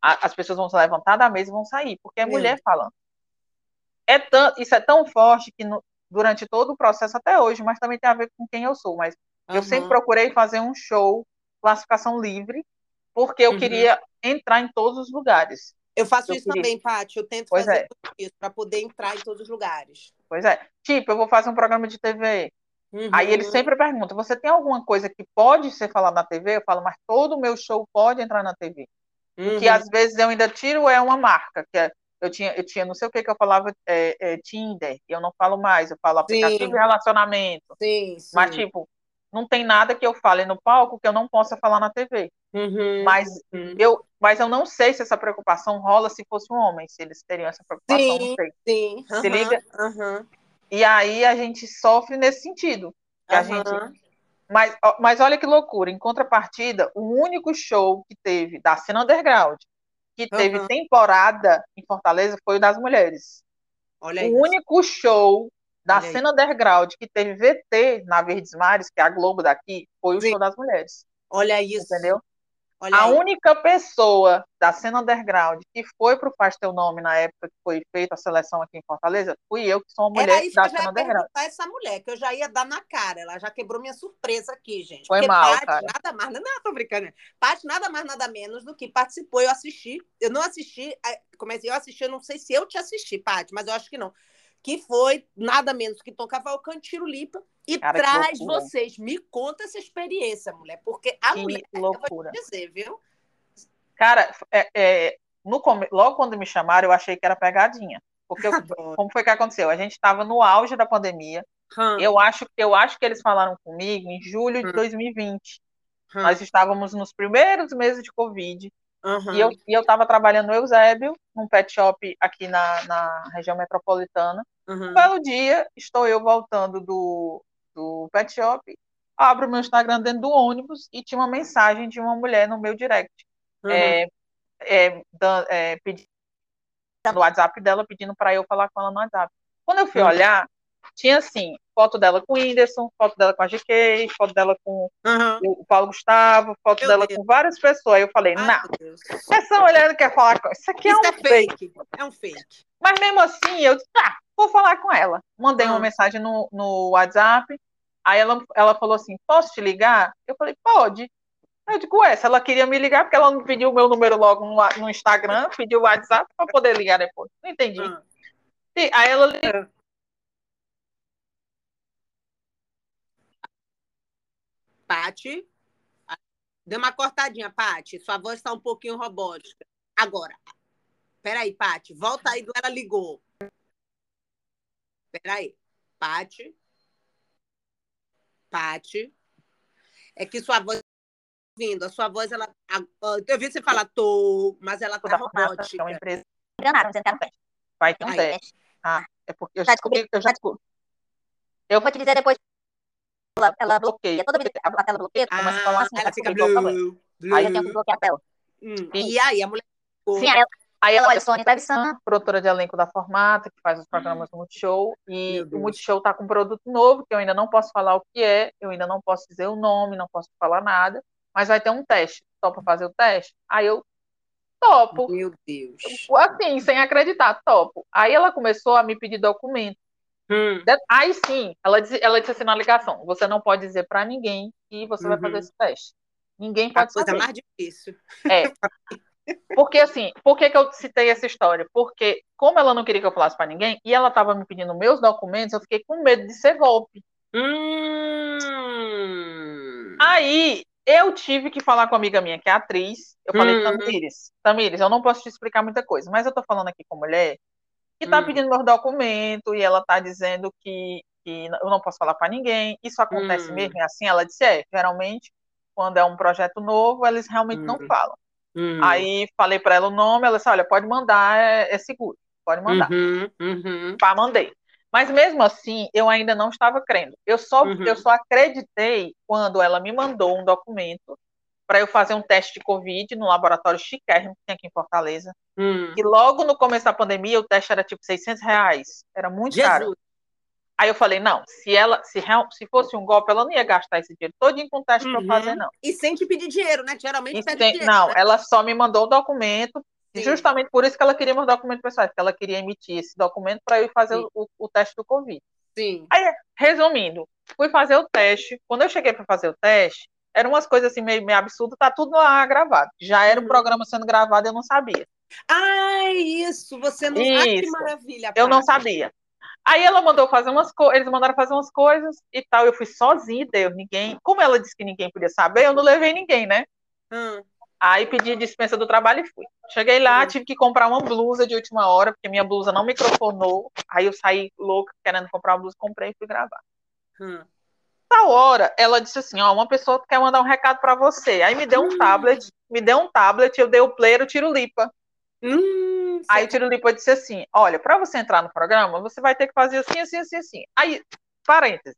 as pessoas vão se levantar da mesa e vão sair, porque é mulher falando é tão, isso é tão forte que no, durante todo o processo até hoje, mas também tem a ver com quem eu sou. Mas uhum. eu sempre procurei fazer um show classificação livre, porque eu uhum. queria entrar em todos os lugares. Eu faço eu isso queria. também, Paty. Eu tento pois fazer é. isso para poder entrar em todos os lugares. Pois é. Tipo, eu vou fazer um programa de TV. Uhum. Aí ele sempre pergunta: você tem alguma coisa que pode ser falada na TV? Eu falo, mas todo o meu show pode entrar na TV. Uhum. que às vezes eu ainda tiro é uma marca, que é eu tinha, eu tinha não sei o que que eu falava é, é, Tinder, e eu não falo mais, eu falo aplicativo sim. de relacionamento. Sim, sim. Mas, tipo, não tem nada que eu fale no palco que eu não possa falar na TV. Uhum, mas, uhum. Eu, mas eu não sei se essa preocupação rola se fosse um homem, se eles teriam essa preocupação, sim, não sei. Sim, se uhum, liga? E aí a gente sofre nesse sentido. A gente mas, mas olha que loucura, em contrapartida, o único show que teve da cena underground que teve uhum. temporada em Fortaleza foi o das mulheres. Olha o isso. único show da Olha cena aí. underground que teve VT na Verdes Mares, que é a Globo daqui, foi o Sim. show das mulheres. Olha isso. Entendeu? Olha a aí. única pessoa da cena underground que foi para o Faz Teu Nome na época que foi feita a seleção aqui em Fortaleza, fui eu, que sou uma mulher Era isso da que eu cena underground. essa mulher, que eu já ia dar na cara. Ela já quebrou minha surpresa aqui, gente. Foi Porque mal, Paty, cara. nada mais, não, tô brincando. Paty, nada mais, nada menos do que participou. Eu assisti. Eu não assisti, comecei, eu assisti, eu não sei se eu te assisti, Paty, mas eu acho que não que foi nada menos que Tom Cavalcante, Tiro Lipa, e Cara, traz vocês. Me conta essa experiência, mulher, porque a que mulher, loucura. eu vou dizer, viu? Cara, é, é, no, logo quando me chamaram, eu achei que era pegadinha. Porque eu, como foi que aconteceu? A gente estava no auge da pandemia. Hum. Eu, acho, eu acho que eles falaram comigo em julho de 2020. Hum. Nós estávamos nos primeiros meses de Covid. Uhum. E eu estava trabalhando no Eusébio, num pet shop aqui na, na região metropolitana. Uhum. Um belo dia, estou eu voltando do, do pet shop abro meu Instagram dentro do ônibus e tinha uma mensagem de uma mulher no meu direct. Uhum. É, é, da, é, pedindo no WhatsApp dela, pedindo para eu falar com ela no WhatsApp. Quando eu fui uhum. olhar, tinha assim, foto dela com o Whindersson, foto dela com a GK, foto dela com uhum. o Paulo Gustavo, foto meu dela Deus. com várias pessoas. Aí eu falei, não, essa mulher não quer falar com isso aqui é isso é um é fake. É um fake. Mas mesmo assim, eu disse, tá, vou falar com ela. Mandei uhum. uma mensagem no, no WhatsApp, aí ela, ela falou assim, posso te ligar? Eu falei, pode. Eu digo, ué, se ela queria me ligar, porque ela não pediu o meu número logo no, no Instagram, pediu o WhatsApp para poder ligar depois. Não entendi. Uhum. E, aí ela ligou. Pati. Deu uma cortadinha, Pati. Sua voz está um pouquinho robótica. Agora. Peraí, Pati. Volta aí do Ela Ligou. Peraí. Pati. Pati. É que sua voz vindo. A sua voz, ela. Eu vi você falar tô, mas ela tá robótica. É uma empresa. Enganaram, um teste. Vai ter um teste. Ah, é porque eu já descobri. Eu já descobri. Eu vou te dizer depois. Ela, ela bloqueia. Toda vez que a tela bloqueia, ah, começa a falar assim, ela fica blue, blue. Aí eu tenho que bloquear a tela. Hum. E aí, a mulher. Sim, aí ela, Aí ela, olha, Sônia Trevisan, produtora de elenco da Formata, que faz os programas do Multishow, e o Multishow está com um produto novo, que eu ainda não posso falar o que é, eu ainda não posso dizer o nome, não posso falar nada, mas vai ter um teste. Topa fazer o teste? Aí eu topo. Meu Deus. Assim, sem acreditar, topo. Aí ela começou a me pedir documento. Hum. Aí sim, ela disse, ela disse assim na ligação: você não pode dizer para ninguém que você uhum. vai fazer uhum. esse teste. Ninguém pode a coisa saber. mais difícil. É. Porque assim, por que, que eu citei essa história? Porque, como ela não queria que eu falasse para ninguém, e ela estava me pedindo meus documentos, eu fiquei com medo de ser golpe. Hum. Aí eu tive que falar com uma amiga minha, que é atriz. Eu falei, hum. Tamires, Tamires, eu não posso te explicar muita coisa, mas eu tô falando aqui com mulher que tá hum. pedindo meus documentos e ela tá dizendo que, que eu não posso falar para ninguém. Isso acontece hum. mesmo? E assim, ela disse, é, geralmente, quando é um projeto novo, eles realmente não hum. falam. Uhum. Aí falei para ela o nome, ela disse: olha, pode mandar, é, é seguro, pode mandar. Uhum, uhum. Pá, mandei. Mas mesmo assim, eu ainda não estava crendo. Eu só, uhum. eu só acreditei quando ela me mandou um documento para eu fazer um teste de Covid no laboratório chiquérrimo que tem aqui em Fortaleza. Hum. E logo no começo da pandemia, o teste era tipo 600 reais. Era muito Jesus. caro. Aí eu falei, não, se ela, se, se fosse um golpe, ela não ia gastar esse dinheiro todo em teste uhum. para fazer, não. E sem te pedir dinheiro, né? Geralmente pede sem, dinheiro. Não, né? ela só me mandou o documento, Sim. justamente por isso que ela queria meus documentos pessoais, porque ela queria emitir esse documento para eu fazer o, o, teste do Covid. Sim. Aí, resumindo, fui fazer o teste. Quando eu cheguei para fazer o teste, eram umas coisas assim meio, meio absurdas, tá tudo lá gravado. Já era uhum. um programa sendo gravado, eu não sabia. Ah, isso, você não isso. Ah, que maravilha. Eu não sabia. Aí ela mandou fazer umas coisas, eles mandaram fazer umas coisas e tal. Eu fui sozinha, deu ninguém. Como ela disse que ninguém podia saber, eu não levei ninguém, né? Hum. Aí pedi dispensa do trabalho e fui. Cheguei lá, hum. tive que comprar uma blusa de última hora, porque minha blusa não microfonou. Aí eu saí louca querendo comprar uma blusa, comprei e fui gravar. Hum. Tal hora, ela disse assim: Ó, uma pessoa quer mandar um recado para você. Aí me deu um hum. tablet, me deu um tablet, eu dei o player, o tiro lipa. Hum, aí o Tiro Lipa disse assim: olha, para você entrar no programa, você vai ter que fazer assim, assim, assim, assim. Aí, parênteses.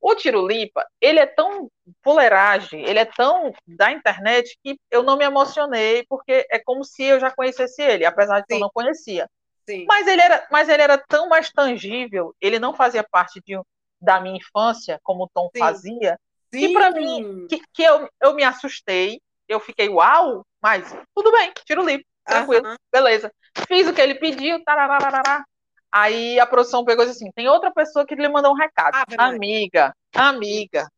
O Tiro Lipa, ele é tão fuleiragem, ele é tão da internet que eu não me emocionei, porque é como se eu já conhecesse ele, apesar de que eu não conhecia. Sim. Mas ele era, mas ele era tão mais tangível, ele não fazia parte de, da minha infância, como o Tom Sim. fazia, Sim. que para mim, que, que eu, eu me assustei, eu fiquei, uau, mas tudo bem, tiro limpo tranquilo, uhum. beleza. Fiz o que ele pediu, tarararará. Aí a produção pegou e disse assim: tem outra pessoa que lhe mandou um recado. Ah, amiga, amiga.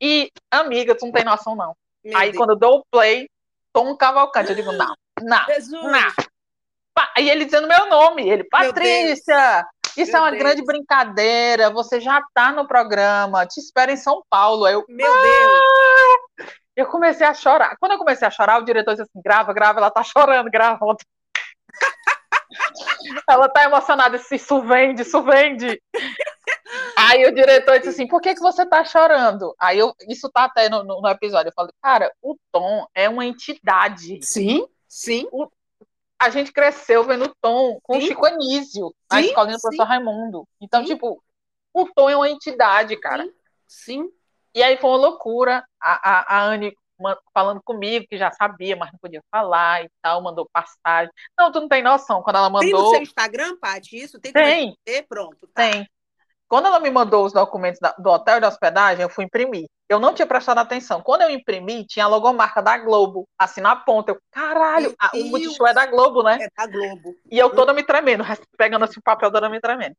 E, amiga, tu não tem noção, não. Meu Aí Deus. quando eu dou o play, Tom Cavalcante, eu digo, não, não, Jesus. não. Aí ele dizendo meu nome, ele, Patrícia, isso meu é uma Deus. grande brincadeira, você já tá no programa, te espero em São Paulo. Aí eu, meu ah! Deus. Eu comecei a chorar. Quando eu comecei a chorar, o diretor disse assim: grava, grava, ela tá chorando, grava. ela tá emocionada, disse, isso vende, isso vende. Aí o diretor disse assim: por que, que você tá chorando? Aí eu, isso tá até no, no episódio. Eu falei, cara, o Tom é uma entidade. Sim, sim. O, a gente cresceu vendo o Tom com sim. o Chico Anísio, na escolinha do professor Raimundo. Então, sim. tipo, o Tom é uma entidade, cara. Sim. sim. E aí foi uma loucura. A, a, a Anne falando comigo, que já sabia, mas não podia falar e tal, mandou passagem. Não, tu não tem noção. Quando ela mandou. Tem no seu Instagram, Paty, isso? Tem. Tem. Ver? Pronto. Tá. Tem. Quando ela me mandou os documentos do hotel de hospedagem, eu fui imprimir. Eu não tinha prestado atenção. Quando eu imprimi, tinha a logomarca da Globo, assim na ponta. Eu, caralho, a, o Multishow é da Globo, né? É da Globo. E eu toda me tremendo, pegando assim o papel, toda me tremendo.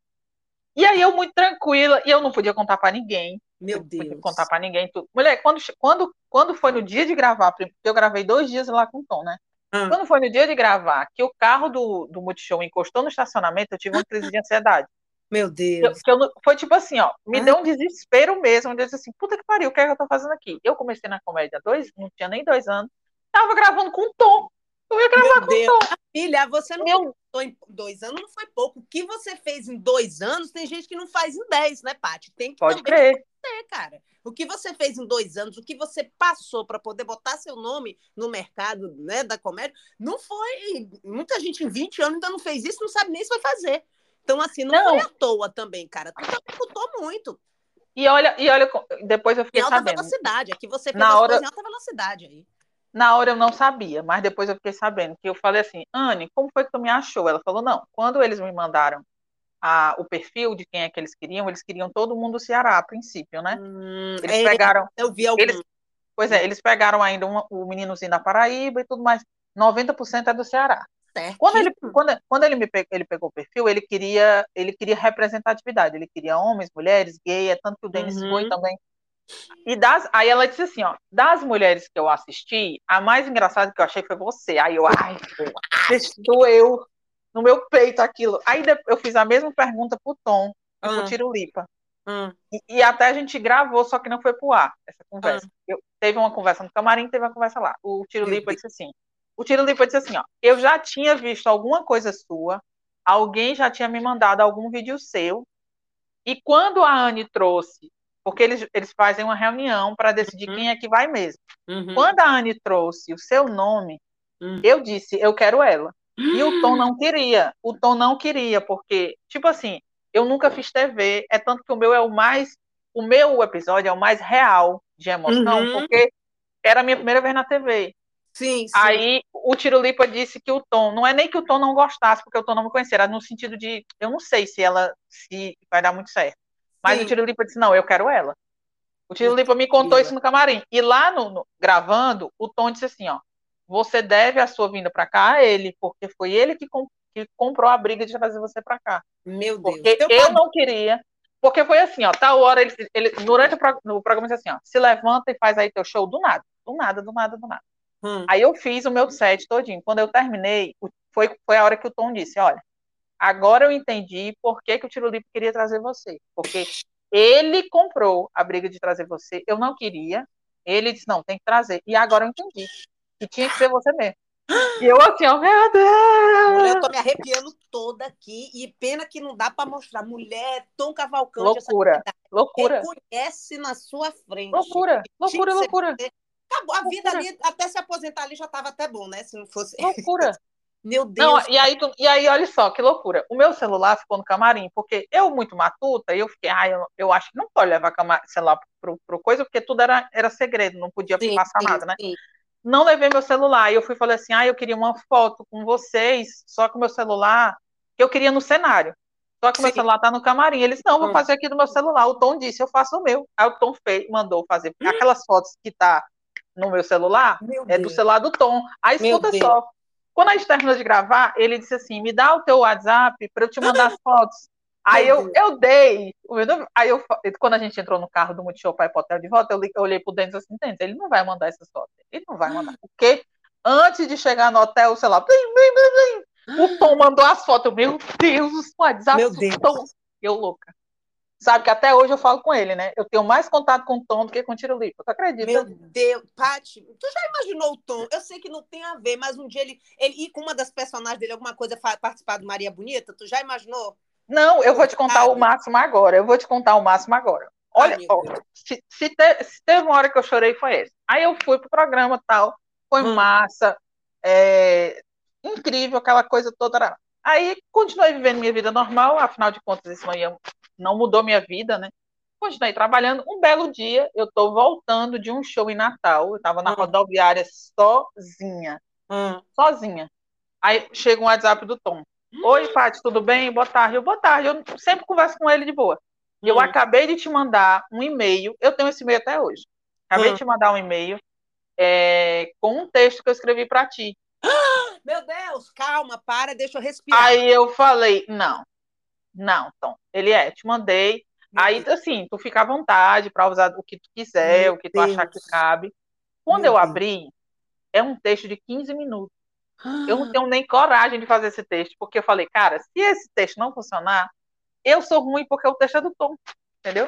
E aí eu muito tranquila, e eu não podia contar para ninguém. Meu Deus. Não podia contar para ninguém tudo. Mulher, quando, quando, quando foi no dia de gravar, porque eu gravei dois dias lá com o Tom, né? Ah. Quando foi no dia de gravar, que o carro do, do Multishow encostou no estacionamento, eu tive uma crise de ansiedade. Meu Deus. Eu, eu, foi tipo assim, ó, me ah. deu um desespero mesmo. Eu disse assim, puta que pariu, o que é que eu tô fazendo aqui? Eu comecei na comédia dois, não tinha nem dois anos, tava gravando com Tom. Eu ia gravar Meu com Deus. Tom. Filha, você não Meu... em dois anos, não foi pouco. O que você fez em dois anos, tem gente que não faz em dez, né, Paty? Tem que Pode crer. Fazer, cara. O que você fez em dois anos, o que você passou para poder botar seu nome no mercado né, da comédia, não foi. Muita gente em 20 anos ainda não fez isso, não sabe nem se vai fazer. Então, assim, não, não. foi à toa também, cara. Tu também lutou muito. E olha, e olha, depois eu fiquei em alta sabendo. velocidade, aqui você fez na hora... em alta velocidade aí. Na hora eu não sabia, mas depois eu fiquei sabendo que eu falei assim, Anne, como foi que tu me achou? Ela falou, não, quando eles me mandaram a, o perfil de quem é que eles queriam, eles queriam todo mundo do Ceará a princípio, né? Hum, eles é, pegaram. Eu vi algum. Eles, pois é, eles pegaram ainda um, o meninozinho da Paraíba e tudo mais. 90% é do Ceará. Certo. Quando ele, quando, quando ele, me ele pegou o perfil, ele queria, ele queria representatividade, ele queria homens, mulheres, gay, é tanto que o Denis uhum. foi também. E das, aí ela disse assim, ó, das mulheres que eu assisti, a mais engraçada que eu achei foi você. Aí eu, ai, doeu no meu peito aquilo. Aí eu fiz a mesma pergunta pro Tom, e pro Tiro Lipa. Hum. E, e, até a gente gravou, só que não foi pro ar, essa conversa. Hum. Eu, teve uma conversa no camarim, teve uma conversa lá. O Tiro Lipa disse assim, o Tiro Lipa disse assim, ó, eu já tinha visto alguma coisa sua, alguém já tinha me mandado algum vídeo seu, e quando a Anne trouxe, porque eles, eles fazem uma reunião para decidir uhum. quem é que vai mesmo. Uhum. Quando a Anne trouxe o seu nome, uhum. eu disse, eu quero ela. E o Tom não queria. O Tom não queria, porque, tipo assim, eu nunca fiz TV, é tanto que o meu é o mais. O meu episódio é o mais real de emoção, uhum. porque era a minha primeira vez na TV. Sim, sim. Aí o Tirulipa disse que o Tom, não é nem que o Tom não gostasse, porque o Tom não me conhecia, era no sentido de, eu não sei se ela se vai dar muito certo. Mas sim. o Tirulipa disse, não, eu quero ela. O Tirulipa me contou isso no camarim. E lá no, no, gravando, o Tom disse assim, ó, você deve a sua vinda para cá a ele, porque foi ele que, com, que comprou a briga de trazer você para cá. Meu Deus. Porque eu, eu não queria, porque foi assim, ó, tal hora ele, ele durante o, pro, no programa disse assim, ó, se levanta e faz aí teu show do nada, do nada, do nada, do nada. Hum. Aí eu fiz o meu set todinho. Quando eu terminei, foi, foi a hora que o Tom disse: Olha, agora eu entendi por que, que o Tiro Livre queria trazer você. Porque ele comprou a briga de trazer você, eu não queria. Ele disse: Não, tem que trazer. E agora eu entendi. Que tinha que ser você mesmo. E eu assim, ó, meu Deus! Eu tô me arrepiando toda aqui. E pena que não dá para mostrar. Mulher, Tom Cavalcante. Loucura. Loucura. Reconhece na sua frente. Loucura. Loucura, loucura. Acabou. A vida ali, até se aposentar ali já estava até bom, né? Se não fosse. Loucura. Meu Deus. Não, e, aí, e aí, olha só, que loucura. O meu celular ficou no camarim, porque eu, muito matuta, eu fiquei, ah, eu, eu acho que não pode levar celular pro, pro coisa, porque tudo era, era segredo, não podia sim, passar sim, nada, né? Sim. Não levei meu celular. E eu fui e falei assim: ah, eu queria uma foto com vocês, só que o meu celular, que eu queria no cenário. Só que o meu celular tá no camarim. Eles, não, vou hum. fazer aqui do meu celular. O Tom disse, eu faço o meu. Aí o Tom fez, mandou fazer. Hum. Aquelas fotos que tá no meu celular, meu é do celular do Tom. Aí escuta só. Quando a gente terminou de gravar, ele disse assim: me dá o teu WhatsApp para eu te mandar as fotos. Aí eu, eu dei. Aí eu, quando a gente entrou no carro do Multishow para ir para o hotel de volta, eu, eu olhei por dentro assim, dentro, ele não vai mandar essas fotos. Ele não vai mandar. Porque antes de chegar no hotel, sei lá, blim, blim, blim, o Tom mandou as fotos. Meu Deus, o WhatsApp Meu Deus. Tom. Eu louca. Sabe que até hoje eu falo com ele, né? Eu tenho mais contato com o Tom do que com o Tiro Lipa. Tu acredita? Meu Deus, Paty, tu já imaginou o Tom? Eu sei que não tem a ver, mas um dia ele, ele ir com uma das personagens dele, alguma coisa, participar do Maria Bonita, tu já imaginou? Não, eu vou te contar o máximo agora. Eu vou te contar o máximo agora. Olha, ó, se, se, te, se, teve uma hora que eu chorei, foi esse. Aí eu fui pro programa tal, foi hum. massa, é, incrível, aquela coisa toda. Aí continuei vivendo minha vida normal, afinal de contas, isso não, ia, não mudou minha vida, né? continuei trabalhando. Um belo dia, eu estou voltando de um show em Natal. Eu estava na hum. rodoviária sozinha. Hum. Sozinha. Aí chega um WhatsApp do Tom. Oi, Paty, tudo bem? Boa tarde. Eu, boa tarde. Eu sempre converso com ele de boa. Hum. Eu acabei de te mandar um e-mail. Eu tenho esse e-mail até hoje. Acabei hum. de te mandar um e-mail é, com um texto que eu escrevi para ti. Meu Deus, calma, para, deixa eu respirar. Aí eu falei, não, não, Tom. Ele é, te mandei. Aí, assim, tu fica à vontade para usar o que tu quiser, Meu o que tu Deus. achar que cabe. Quando Meu eu Deus. abri, é um texto de 15 minutos. Eu não tenho nem coragem de fazer esse texto, porque eu falei, cara, se esse texto não funcionar, eu sou ruim porque o texto é do Tom, entendeu?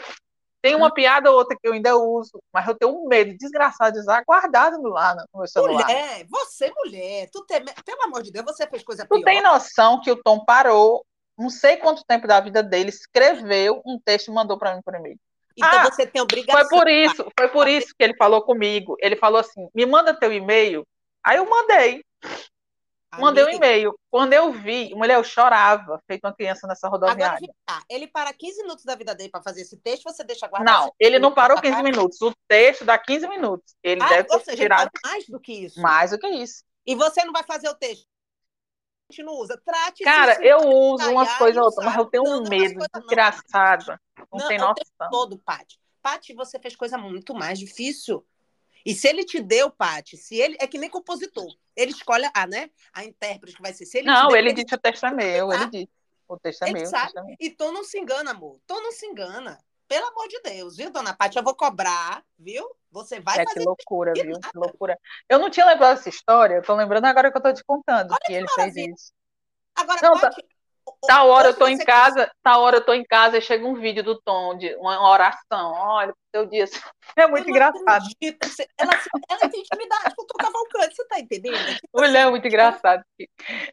Tem uma piada ou outra que eu ainda uso, mas eu tenho um medo desgraçado de usar guardado lá no meu celular. Mulher, você mulher, tu tem, pelo amor de Deus, você fez coisa pior. Tu tem noção que o Tom parou, não sei quanto tempo da vida dele, escreveu um texto e mandou para mim por e-mail. Então ah, você tem obrigação. Foi por isso, foi por isso que ele falou comigo. Ele falou assim: me manda teu e-mail. Aí eu mandei. Mandei um e-mail. Quando eu vi, mulher, eu chorava, feito uma criança nessa rodoviária. Agora, ele para 15 minutos da vida dele para fazer esse texto, você deixa guardado? Não, ele não parou 15 minutos. O texto dá 15 minutos. Ele ah, deve ter seja, tirado mais do que isso. Mais do que isso. E você não vai fazer o texto? Gente não usa. Trate Cara, eu uso umas coisas outras, mas eu tenho um medo desgraçado. Não, não tem noção. Todo, Paty. Paty, você fez coisa muito mais difícil. E se ele te deu, Paty, se ele. É que nem compositor. Ele escolhe a, né? A intérprete que vai ser. Se ele não, deu, ele, ele disse o texto é meu, ele disse. O texto é ele meu. Sabe. E tu não se engana, amor. Tu não se engana. Pelo amor de Deus, viu, dona Paty? Eu vou cobrar, viu? Você vai é, fazer. Que loucura, viu? Que loucura. Eu não tinha lembrado dessa história, eu tô lembrando agora que eu tô te contando Olha que, que ele fez isso. Agora, não, Paty, tá... Tal hora eu tô em casa, tal hora eu tô em casa e chega um vídeo do Tom de uma oração. Olha, seu dia é muito engraçado. Ela, ela tem intimidade com o Tom Cavalcante, você tá entendendo? Mulher, é muito engraçado.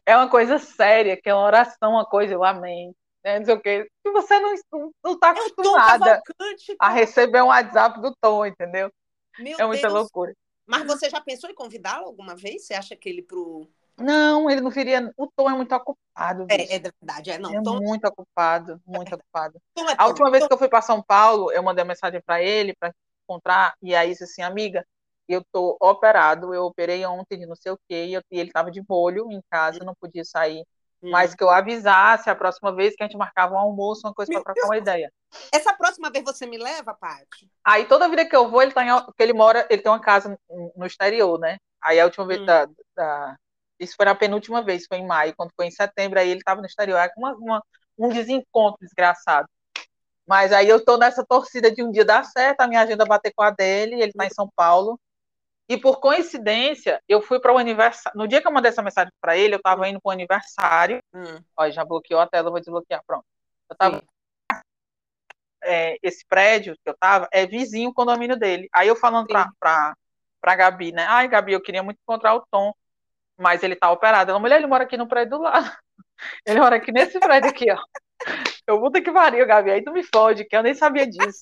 É uma coisa séria, que é uma oração, uma coisa, eu amém. Né, não sei o quê. E você não, não tá acostumada a receber um WhatsApp do Tom, entendeu? Meu é muita Deus. loucura. Mas você já pensou em convidá-lo alguma vez? Você acha que ele pro não, ele não viria. O Tom é muito ocupado. É, é verdade, é não. É Tom... muito ocupado, muito é. ocupado. É a última vez que eu fui para São Paulo, eu mandei uma mensagem para ele para encontrar e aí disse assim, amiga, eu tô operado, eu operei ontem de não sei o quê, e, eu, e ele estava de molho em casa, não podia sair. Hum. Mas que eu avisasse a próxima vez que a gente marcava um almoço, uma coisa para trocar uma ideia. Essa próxima vez você me leva, Paty? Aí toda vida que eu vou, ele tá em, ele mora, ele tem uma casa no exterior, né? Aí a última vez hum. da, da isso foi na penúltima vez, foi em maio, quando foi em setembro, aí ele estava no exterior, é uma, uma, um desencontro desgraçado. Mas aí eu estou nessa torcida de um dia dar certo, a minha agenda bater com a dele, ele está em São Paulo. E por coincidência, eu fui para o aniversário. No dia que eu mandei essa mensagem para ele, eu estava indo para o aniversário. Hum. Olha, já bloqueou a tela, eu vou desbloquear. Pronto. Eu estava. É, esse prédio que eu estava é vizinho o condomínio dele. Aí eu falando para a Gabi, né? Ai, Gabi, eu queria muito encontrar o Tom mas ele tá operado. Ela, mulher, ele mora aqui no prédio do lado. Ele mora aqui nesse prédio aqui, ó. Eu puta que pariu, Gabi. Aí tu me fode, que eu nem sabia disso.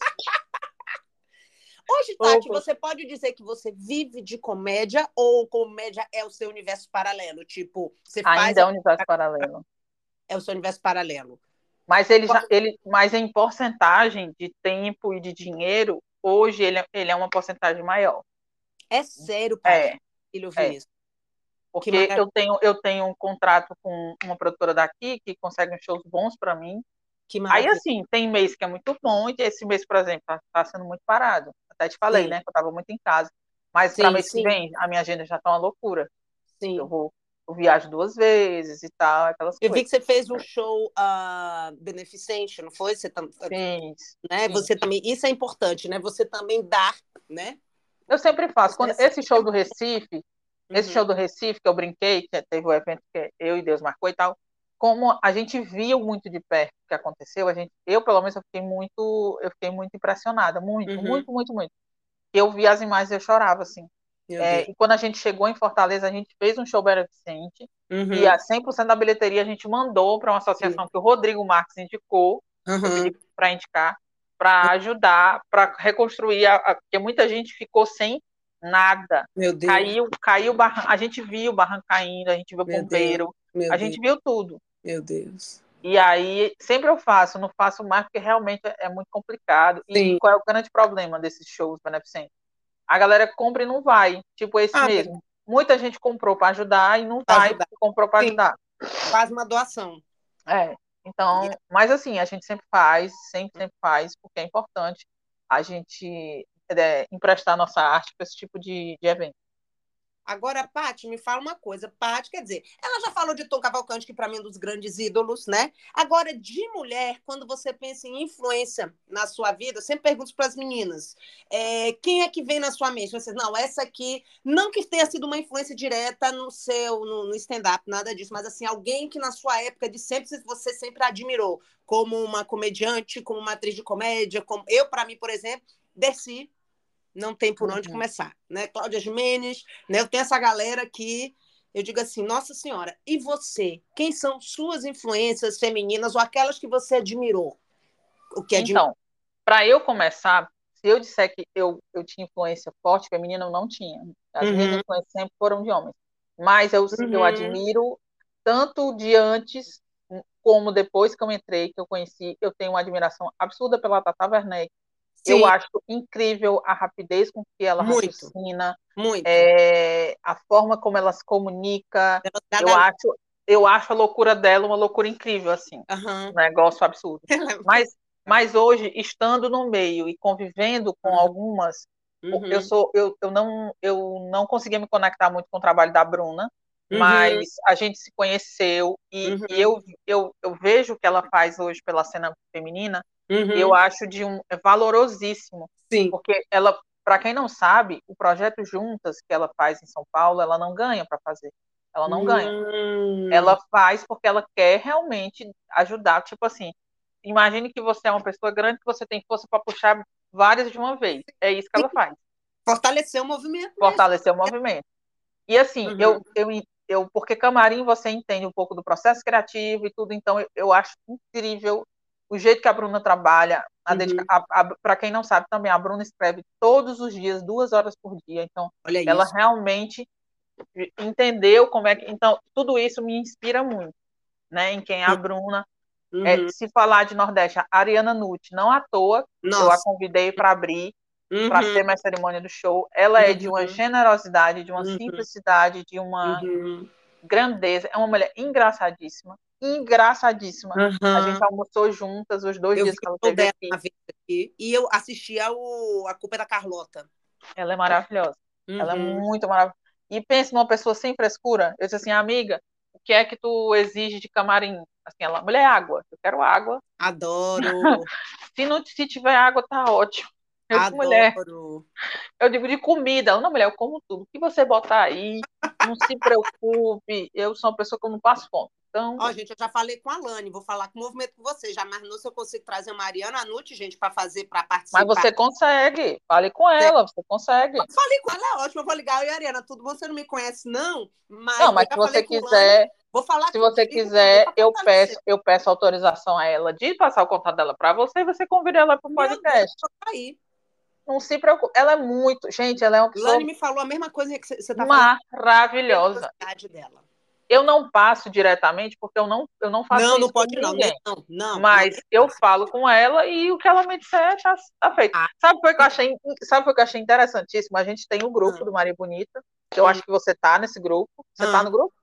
Hoje, Tati, Opa. você pode dizer que você vive de comédia ou comédia é o seu universo paralelo? Tipo, você faz. Ainda é o universo paralelo. É o seu universo paralelo. Mas ele, já, ele, mas em porcentagem de tempo e de dinheiro, hoje ele, é, ele é uma porcentagem maior. É sério, pai? É. Ele ouviu é. isso. Porque eu tenho, eu tenho um contrato com uma produtora daqui que consegue shows bons para mim. Aí, assim, tem mês que é muito bom, e esse mês, por exemplo, está tá sendo muito parado. Até te falei, sim. né? Que eu estava muito em casa. Mas para mês sim. que vem, a minha agenda já está uma loucura. Sim. Eu vou eu viajo duas vezes e tal, aquelas eu coisas. vi que você fez um show uh, beneficente, não foi? Você tam... sim, né? Sim. Você também, isso é importante, né? Você também dar, né? Eu sempre faço. Quando esse show do Recife, esse uhum. show do Recife que eu brinquei, que teve o evento que eu e Deus marcou e tal, como a gente viu muito de perto o que aconteceu, a gente, eu pelo menos eu fiquei muito, eu fiquei muito impressionada, muito, uhum. muito, muito, muito. Eu vi as imagens e eu chorava assim. É, e quando a gente chegou em Fortaleza, a gente fez um show beneficente uhum. e a 100% da bilheteria a gente mandou para uma associação Sim. que o Rodrigo Marques indicou, uhum. para indicar, para ajudar, para reconstruir, a, a, porque muita gente ficou sem nada. Meu Deus. Caiu, caiu a gente viu o barranco caindo, a gente viu o bombeiro, a gente viu tudo. Meu Deus. E aí, sempre eu faço, não faço mais porque realmente é muito complicado. Sim. E qual é o grande problema desses shows beneficentes? A galera compra e não vai. Tipo esse ah, mesmo. Muita gente comprou para ajudar e não vai ajudar. comprou para ajudar. Faz uma doação. É. Então, mas assim, a gente sempre faz, sempre, sempre faz, porque é importante a gente é, emprestar nossa arte para esse tipo de, de evento. Agora, Paty, me fala uma coisa. Paty, quer dizer, ela já falou de Tom Cavalcante, que para mim é um dos grandes ídolos, né? Agora, de mulher, quando você pensa em influência na sua vida, eu sempre pergunto para as meninas: é, quem é que vem na sua mente? Vocês, não, essa aqui, não que tenha sido uma influência direta no seu, no, no stand-up, nada disso, mas assim, alguém que na sua época de sempre você sempre admirou, como uma comediante, como uma atriz de comédia, como eu, para mim, por exemplo, Desci não tem por onde uhum. começar, né? Cláudia Jimenez, né? Eu tenho essa galera que eu digo assim, nossa senhora, e você? Quem são suas influências femininas ou aquelas que você admirou? O que Então, para eu começar, se eu disser que eu, eu tinha influência forte feminina, eu não tinha. As uhum. minhas influências sempre foram de homens. Mas eu, uhum. eu admiro tanto de antes como depois que eu entrei, que eu conheci, eu tenho uma admiração absurda pela Tata Werneck, Sim. Eu acho incrível a rapidez com que ela muito, raciocina, muito. É, a forma como ela se comunica. eu acho, eu acho a loucura dela uma loucura incrível, assim, uhum. um negócio absurdo. mas, mas hoje, estando no meio e convivendo com uhum. algumas, uhum. eu sou, eu, eu não, eu não conseguia me conectar muito com o trabalho da Bruna. Uhum. Mas a gente se conheceu e, e eu, uhum. eu, eu vejo o que ela faz hoje pela cena feminina Uhum. Eu acho de um é valorosíssimo. Sim. Porque ela, para quem não sabe, o projeto Juntas que ela faz em São Paulo, ela não ganha para fazer. Ela não ganha. Hum. Ela faz porque ela quer realmente ajudar. Tipo assim, imagine que você é uma pessoa grande que você tem força para puxar várias de uma vez. É isso que ela faz. Fortalecer o movimento. Fortalecer mesmo. o movimento. E assim, uhum. eu, eu, eu, porque camarim você entende um pouco do processo criativo e tudo, então eu, eu acho incrível o jeito que a Bruna trabalha, uhum. para quem não sabe também, a Bruna escreve todos os dias, duas horas por dia. Então, ela realmente entendeu como é que. Então, tudo isso me inspira muito, né? Em quem é a Bruna. É, uhum. É, se falar de Nordeste, a Ariana Nutt, não à toa, Nossa. eu a convidei para abrir, uhum. para ser minha cerimônia do show. Ela é de uma uhum. generosidade, de uma uhum. simplicidade, de uma uhum. grandeza. É uma mulher engraçadíssima engraçadíssima. Uhum. A gente almoçou juntas os dois eu dias que ela teve aqui. aqui. E eu assisti ao A Culpa é da Carlota. Ela é maravilhosa. Uhum. Ela é uhum. muito maravilhosa. E pense numa pessoa sem frescura. Eu disse assim, amiga, o que é que tu exige de camarim? Assim, ela, mulher, água. Eu quero água. Adoro. se, não, se tiver água, tá ótimo. Eu Adoro. mulher. Eu digo de comida. Ela, não, mulher, eu como tudo. O que você botar aí, não se preocupe. Eu sou uma pessoa que eu não passo fome. Então... Ó, gente, eu já falei com a Lani, vou falar com o movimento com você. Já imaginou se eu consigo trazer a Mariana Anuti, gente, para fazer, para participar? Mas você consegue. Fale com ela, você consegue. Eu falei com ela, é ótimo. Eu vou ligar. Oi, Ariana, tudo bom? Você não me conhece, não? Mas não, mas se você quiser. Vou falar se você quiser, eu peço, eu peço autorização a ela de passar o contato dela para você e você convida ela para o podcast. Deus, aí. Não se preocupe. Ela é muito. Gente, ela é uma pessoa. Lani me falou a mesma coisa que você está falando. Maravilhosa. dela. Eu não passo diretamente porque eu não, eu não faço não, isso não pode com ninguém. Não, não, mas não. eu falo com ela e o que ela me disser tá, tá feito. Ah. Sabe o que eu achei, sabe o que eu achei interessantíssimo? A gente tem o um grupo ah. do Maria Bonita. Eu ah. acho que você tá nesse grupo. Você tá ah. no grupo?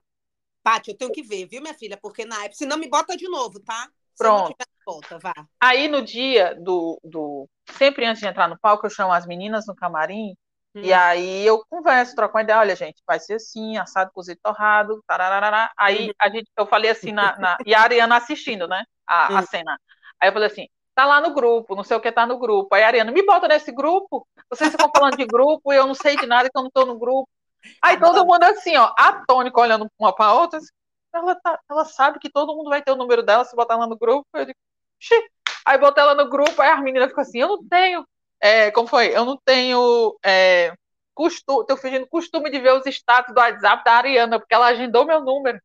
Paty, eu tenho que ver, viu, minha filha? Porque na época, se não me bota de novo, tá? Se Pronto. Volta, vá. Aí no dia do, do. Sempre antes de entrar no palco, eu chamo as meninas no camarim Hum. E aí eu converso, troco uma ideia, olha, gente, vai ser assim, assado, cozido, torrado, tararará. Aí uhum. a gente, eu falei assim, na, na, e a Ariana assistindo, né, a, a cena. Aí eu falei assim, tá lá no grupo, não sei o que tá no grupo. Aí a Ariana, me bota nesse grupo, vocês estão falando de grupo e eu não sei de nada que eu não tô no grupo. Aí todo mundo assim, ó, atônico, olhando uma pra outra, assim, ela, tá, ela sabe que todo mundo vai ter o número dela se botar lá no grupo. Eu digo, Xi. Aí botei ela no grupo, aí a menina ficou assim, eu não tenho é, como foi? Eu não tenho é, costume, tô fingindo costume de ver os status do WhatsApp da Ariana, porque ela agendou meu número.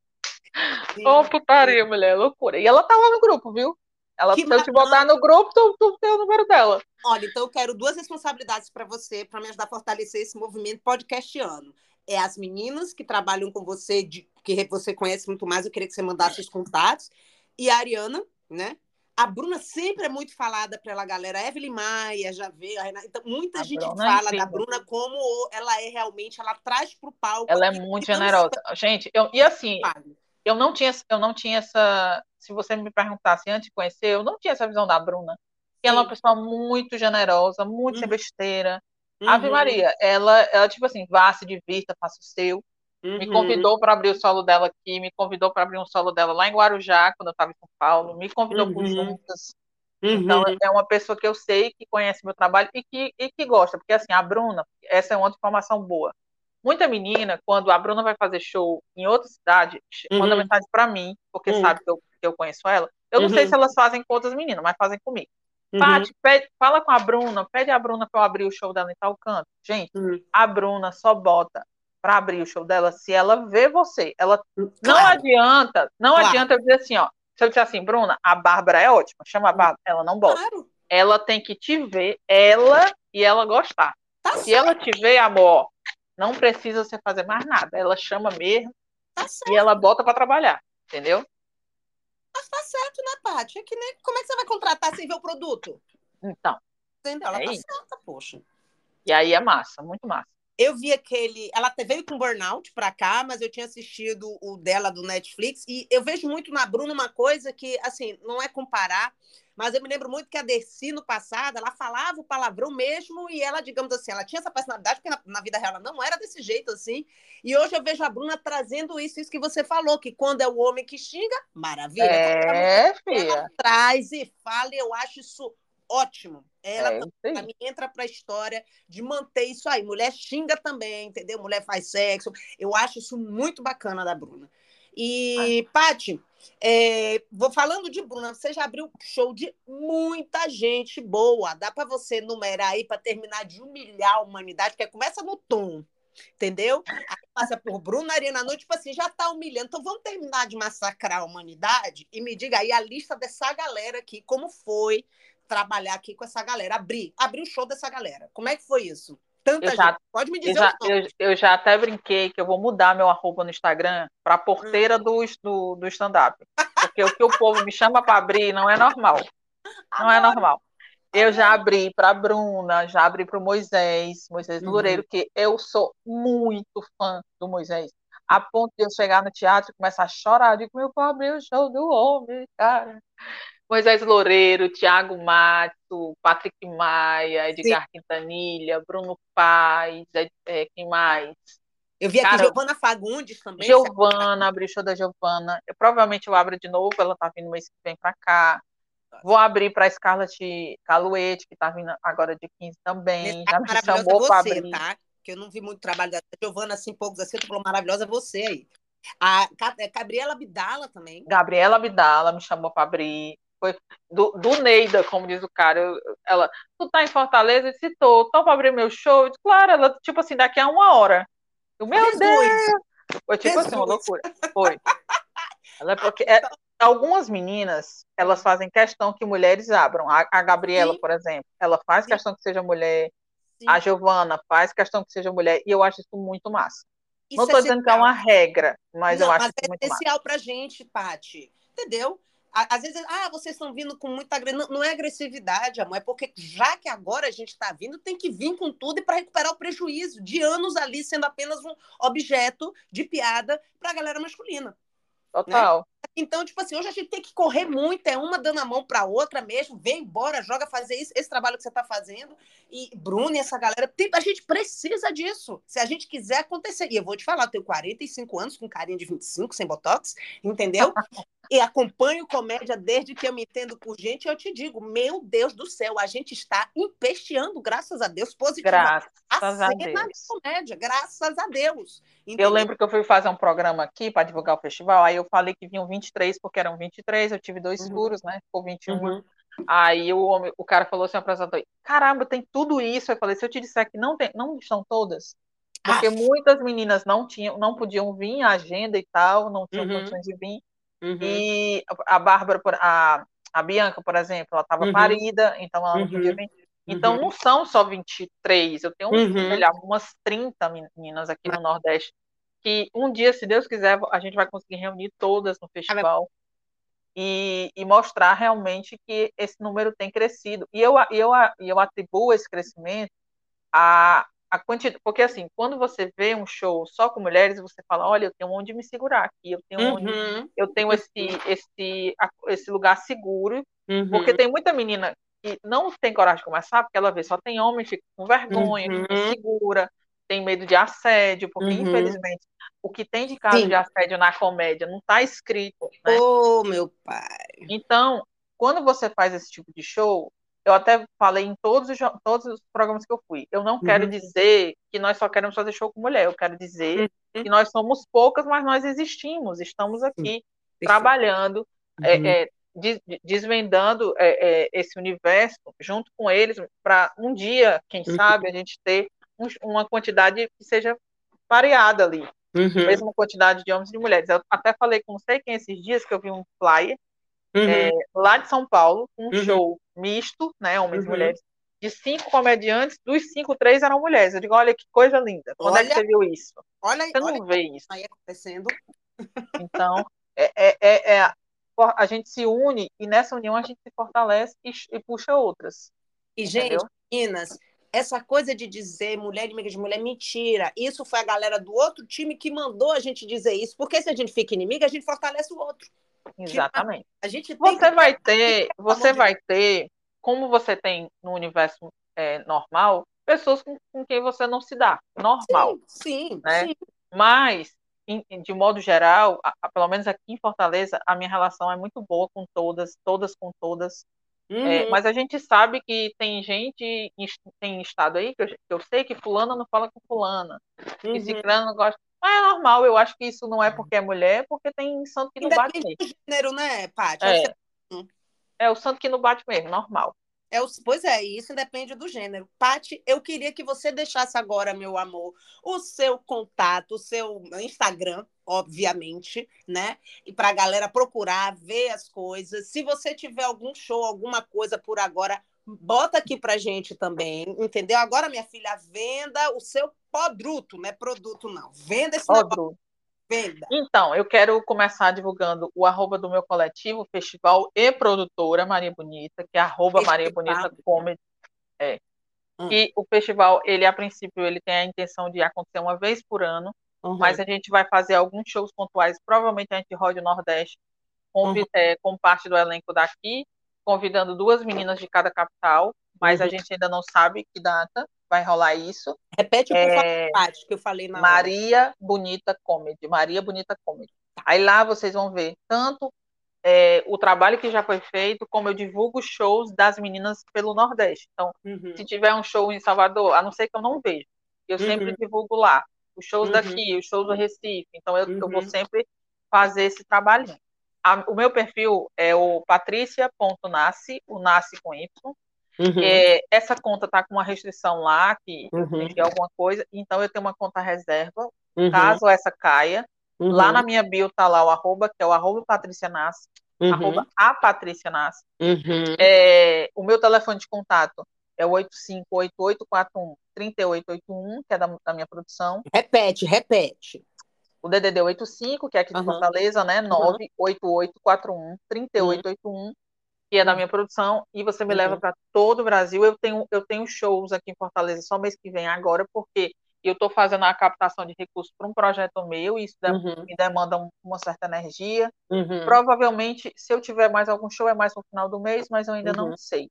Ô, oh, putaria, mulher, loucura. E ela tá lá no grupo, viu? Ela, que se eu te botar no grupo, tu, tu tem o número dela. Olha, então eu quero duas responsabilidades para você, para me ajudar a fortalecer esse movimento podcastiano. É as meninas que trabalham com você, de, que você conhece muito mais, eu queria que você mandasse os contatos. e a Ariana, né? A Bruna sempre é muito falada pela galera. A Evelyn Maia já veio, a Renata. Então, muita a gente Bruna é fala é da Bruna como ela é realmente, ela traz para o palco. Ela é muito generosa. Gente, eu, e assim, eu não tinha, eu não tinha essa. Se você me perguntasse antes de conhecer, eu não tinha essa visão da Bruna. Que ela é uma pessoa muito generosa, muito uhum. sem besteira. Uhum. Ave Maria, ela, ela, tipo assim, vá, se divirta, faça o seu. Uhum. Me convidou para abrir o solo dela aqui, me convidou para abrir um solo dela lá em Guarujá, quando eu estava em São Paulo, me convidou uhum. por juntas. Então, uhum. é uma pessoa que eu sei que conhece meu trabalho e que, e que gosta, porque assim, a Bruna, essa é uma informação boa. Muita menina, quando a Bruna vai fazer show em outra cidade, uhum. manda mensagem para mim, porque uhum. sabe que eu, que eu conheço ela. Eu não sei uhum. se elas fazem com outras meninas, mas fazem comigo. Uhum. Paty, pede, fala com a Bruna, pede a Bruna para eu abrir o show dela em tal canto. Gente, uhum. a Bruna só bota para abrir o show dela se ela vê você. Ela claro. não adianta, não claro. adianta eu dizer assim, ó. Se eu disser assim, Bruna, a Bárbara é ótima, chama a hum. Bárbara, ela não bota. Claro. Ela tem que te ver, ela e ela gostar. Tá se certo. ela te ver, amor, não precisa você fazer mais nada. Ela chama mesmo tá e ela bota para trabalhar, entendeu? Mas tá certo, né, Paty? É que nem como é que você vai contratar sem ver o produto? Então. Entendeu? Ela é tá isso. certa, poxa. E aí é massa, muito massa. Eu vi aquele. Ela veio com burnout para cá, mas eu tinha assistido o dela do Netflix. E eu vejo muito na Bruna uma coisa que, assim, não é comparar, mas eu me lembro muito que a Dercy, no passado, ela falava o palavrão mesmo e ela, digamos assim, ela tinha essa personalidade, porque na, na, vida real ela não era desse jeito assim. E hoje eu vejo a Bruna trazendo isso, isso que você falou, que quando é o homem que xinga, maravilha. É, ela traz e fala, e eu acho isso ótimo. Ela é, também entra para a história de manter isso aí. Mulher xinga também, entendeu? Mulher faz sexo. Eu acho isso muito bacana da Bruna. E, ah. Pati, é, vou falando de Bruna, você já abriu show de muita gente boa. Dá para você numerar aí para terminar de humilhar a humanidade, porque começa no tom, entendeu? Aí passa por Bruna Arena Noite, tipo assim, já tá humilhando. Então vamos terminar de massacrar a humanidade e me diga aí a lista dessa galera aqui, como foi trabalhar aqui com essa galera, abrir, abrir o show dessa galera. Como é que foi isso? Tanta já, gente. Pode me dizer eu já, eu, eu, já até brinquei que eu vou mudar meu arroba no Instagram para porteira hum. do, do, do stand-up. Porque o que o povo me chama para abrir não é normal. Não é normal. Eu já abri para Bruna, já abri para o Moisés, Moisés uhum. Loureiro, que eu sou muito fã do Moisés. A ponto de eu chegar no teatro e começar a chorar. Digo, meu abriu o show do homem, cara. Moisés Loureiro, Tiago Mato, Patrick Maia, Edgar Sim. Quintanilha, Bruno Paz, é, é, quem mais? Eu vi aqui Cara, Giovana Fagundes também. Giovana, abri show da Giovana. Eu, provavelmente eu abro de novo, ela tá vindo mês que vem para cá. Vou abrir para Scarlett Caluete, que tá vindo agora de 15 também. Já me chamou para abrir. Tá? Que eu não vi muito trabalho da Giovana, assim, poucos assim, tu falou maravilhosa você aí. A Gabriela Abdala também. Gabriela Abdala me chamou para abrir. Foi do, do Neida, como diz o cara. Eu, ela, tu tá em Fortaleza? Eu disse, tô. Pra abrir meu show? Eu disse, claro, ela, tipo assim, daqui a uma hora. Eu, meu Jesus. Deus! Foi tipo Jesus. assim, uma loucura. Foi. Ela é porque é, algumas meninas, elas fazem questão que mulheres abram. A, a Gabriela, Sim. por exemplo, ela faz Sim. questão que seja mulher. Sim. A Giovana faz questão que seja mulher. E eu acho isso muito massa. Isso não estou é dizendo que é uma regra, mas não, eu acho mas é muito especial para gente, Pati. Entendeu? Às vezes, ah, vocês estão vindo com muita agressividade. Não, não é agressividade, amor, é porque já que agora a gente está vindo, tem que vir com tudo e para recuperar o prejuízo de anos ali sendo apenas um objeto de piada para a galera masculina. Total. Né? Então, tipo assim, hoje a gente tem que correr muito, é uma dando a mão para outra mesmo, vem embora, joga fazer isso, esse trabalho que você está fazendo. E Bruno e essa galera, tem, a gente precisa disso, se a gente quiser acontecer. E eu vou te falar, eu tenho 45 anos, com carinha de 25, sem botox, entendeu? e acompanho comédia desde que eu me entendo por gente, eu te digo, meu Deus do céu, a gente está empesteando, graças a Deus, positivamente. Graças a, a Deus. comédia, graças a Deus. Entendeu? Eu lembro que eu fui fazer um programa aqui para divulgar o festival, aí eu falei que vinham 23, porque eram 23, eu tive dois uhum. furos, né? Ficou 21. Uhum. Aí o, homem, o cara falou assim, o apresentador, caramba, tem tudo isso. Eu falei, se eu te disser que não tem, não estão todas, porque ah. muitas meninas não tinham, não podiam vir a agenda e tal, não tinham uhum. condições de vir. Uhum. E a Bárbara, a, a Bianca, por exemplo, ela estava uhum. parida, então ela não podia uhum. vir. Então uhum. não são só 23, eu tenho uhum. lá, umas 30 meninas aqui no Nordeste que um dia, se Deus quiser, a gente vai conseguir reunir todas no festival. e, e, mostrar realmente que esse número tem crescido. E eu, eu, eu atribuo esse crescimento a, a quantidade, porque assim, quando você vê um show só com mulheres, você fala, olha, eu tenho onde me segurar aqui, eu tenho onde, Uhum, eu tenho esse, esse, esse lugar seguro, uhum, porque tem muita menina que não tem coragem de começar, porque ela vê só tem homem, fica com vergonha, fica uhum, insegura, tem medo de assédio, porque uhum. infelizmente o que tem de caso Sim. de assédio na comédia não está escrito, né? Oh, meu pai. Então, quando você faz esse tipo de show, eu até falei em todos os, todos os programas que eu fui, eu não quero Uhum. dizer que nós só queremos fazer show com mulher, eu quero dizer Uhum. que nós somos poucas, mas nós existimos, estamos aqui Perfeito. trabalhando, Uhum. é, é, des- desvendando é, é, esse universo junto com eles, para um dia, quem Uhum. sabe, a gente ter uma quantidade que seja variada ali, Uhum. mesma quantidade de homens e de mulheres. Eu até falei com não sei quem esses dias que eu vi um flyer Uhum. lá de São Paulo, um Uhum. show misto, né, homens e Uhum. mulheres, de cinco comediantes, dos cinco, três eram mulheres. Eu digo, olha que coisa linda. Quando é que Olha- você viu isso? Olha aí, Você olha não vê isso. aí acontecendo. Então, é, é, é, é- a gente se une e nessa união a gente se fortalece e, e puxa outras. E, gente, Entendeu? meninas, essa coisa de dizer mulher inimiga de mulher, mentira. Isso foi a galera do outro time que mandou a gente dizer isso. Porque se a gente fica inimiga, a gente fortalece o outro. Exatamente. A gente Você que... vai ter, você vai ter, como você tem no universo é, normal, pessoas com, com quem você não se dá. Normal. Sim, sim, né? sim. Mas, em- de modo geral, a- a- pelo menos aqui em Fortaleza, a minha relação é muito boa com todas, todas com todas. É, Uhum. mas a gente sabe que tem gente, em- tem estado aí, que eu, que eu sei que fulana não fala com fulana, que Uhum. ciclano não gosta. Mas é normal, eu acho que isso não é porque é mulher, porque tem santo que não bate mesmo. gênero, né, Paty? É. Você- É o santo que não bate mesmo, normal. É o, pois é, isso depende do gênero. Pati, eu queria que você deixasse agora, meu amor, o seu contato, o seu Instagram, obviamente, né? E para a galera procurar, ver as coisas. Se você tiver algum show, alguma coisa por agora, bota aqui pra gente também, entendeu? Agora, minha filha, venda o seu produto, não é produto, não. Venda esse Bru. venda. Então, eu quero começar divulgando o arroba do meu coletivo, festival e produtora Maria Bonita, que é arroba Maria Bonita Comedy. É. Hum. E o festival, ele a princípio, ele tem a intenção de acontecer uma vez por ano, Uhum. mas a gente vai fazer alguns shows pontuais, provavelmente a gente roda o Nordeste, convi- Uhum. é, com parte do elenco daqui, convidando duas meninas de cada capital, mas a Uhum. gente ainda não sabe que data vai rolar isso. Repete por É, favor, que eu falei na. Maria Bonita Comedy, Maria Bonita Comedy. Aí lá vocês vão ver tanto é, o trabalho que já foi feito, como eu divulgo shows das meninas pelo Nordeste. Então, Uhum. se tiver um show em Salvador, a não ser que eu não veja, eu sempre Uhum. divulgo lá. Os shows Uhum. daqui, os shows do Recife. Então, eu, eu vou Uhum. sempre fazer esse trabalhinho. A- o meu perfil é o patricia.nasce, o nasce com Y. Uhum. É, essa conta tá com uma restrição lá, que Uhum. tem alguma coisa, então eu tenho uma conta reserva, Uhum. caso essa caia. Uhum. Lá na minha bio tá lá o arroba, que é o arroba Patrícia Nasce, Uhum. arroba a Patrícia Nasce. Uhum. É, o meu telefone de contato é o 858841-3881, que é da, da minha produção. Repete, repete. O DDD 85, que é aqui de Aham. Fortaleza, né? 98841-3881, que é da minha produção. E você me Uhum. leva para todo o Brasil. Eu tenho, eu tenho shows aqui em Fortaleza só mês que vem agora, porque eu estou fazendo a captação de recursos para um projeto meu, e isso Uhum. me demanda um- uma certa energia. Uhum. Provavelmente, se eu tiver mais algum show, é mais no final do mês, mas eu ainda Uhum. não sei.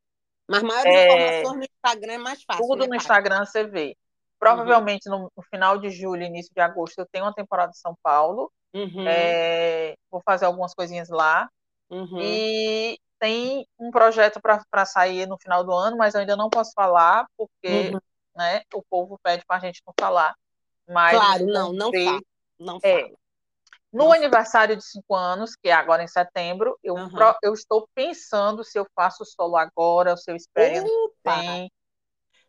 Mas maiores É, informações no Instagram é mais fácil. Tudo né, no? Instagram você vê. Provavelmente no, no final de julho, início de agosto, eu tenho uma temporada em São Paulo. Uhum. É, vou fazer algumas coisinhas lá. Uhum. E tem um projeto para sair no final do ano, mas eu ainda não posso falar, porque Uhum. né, o povo pede para a gente não falar. Mas Claro, não, não ver. fala. Não É. No Não aniversário de cinco anos, que é agora em setembro, eu, Uhum. pro- eu estou pensando se eu faço solo agora, ou se eu espero que.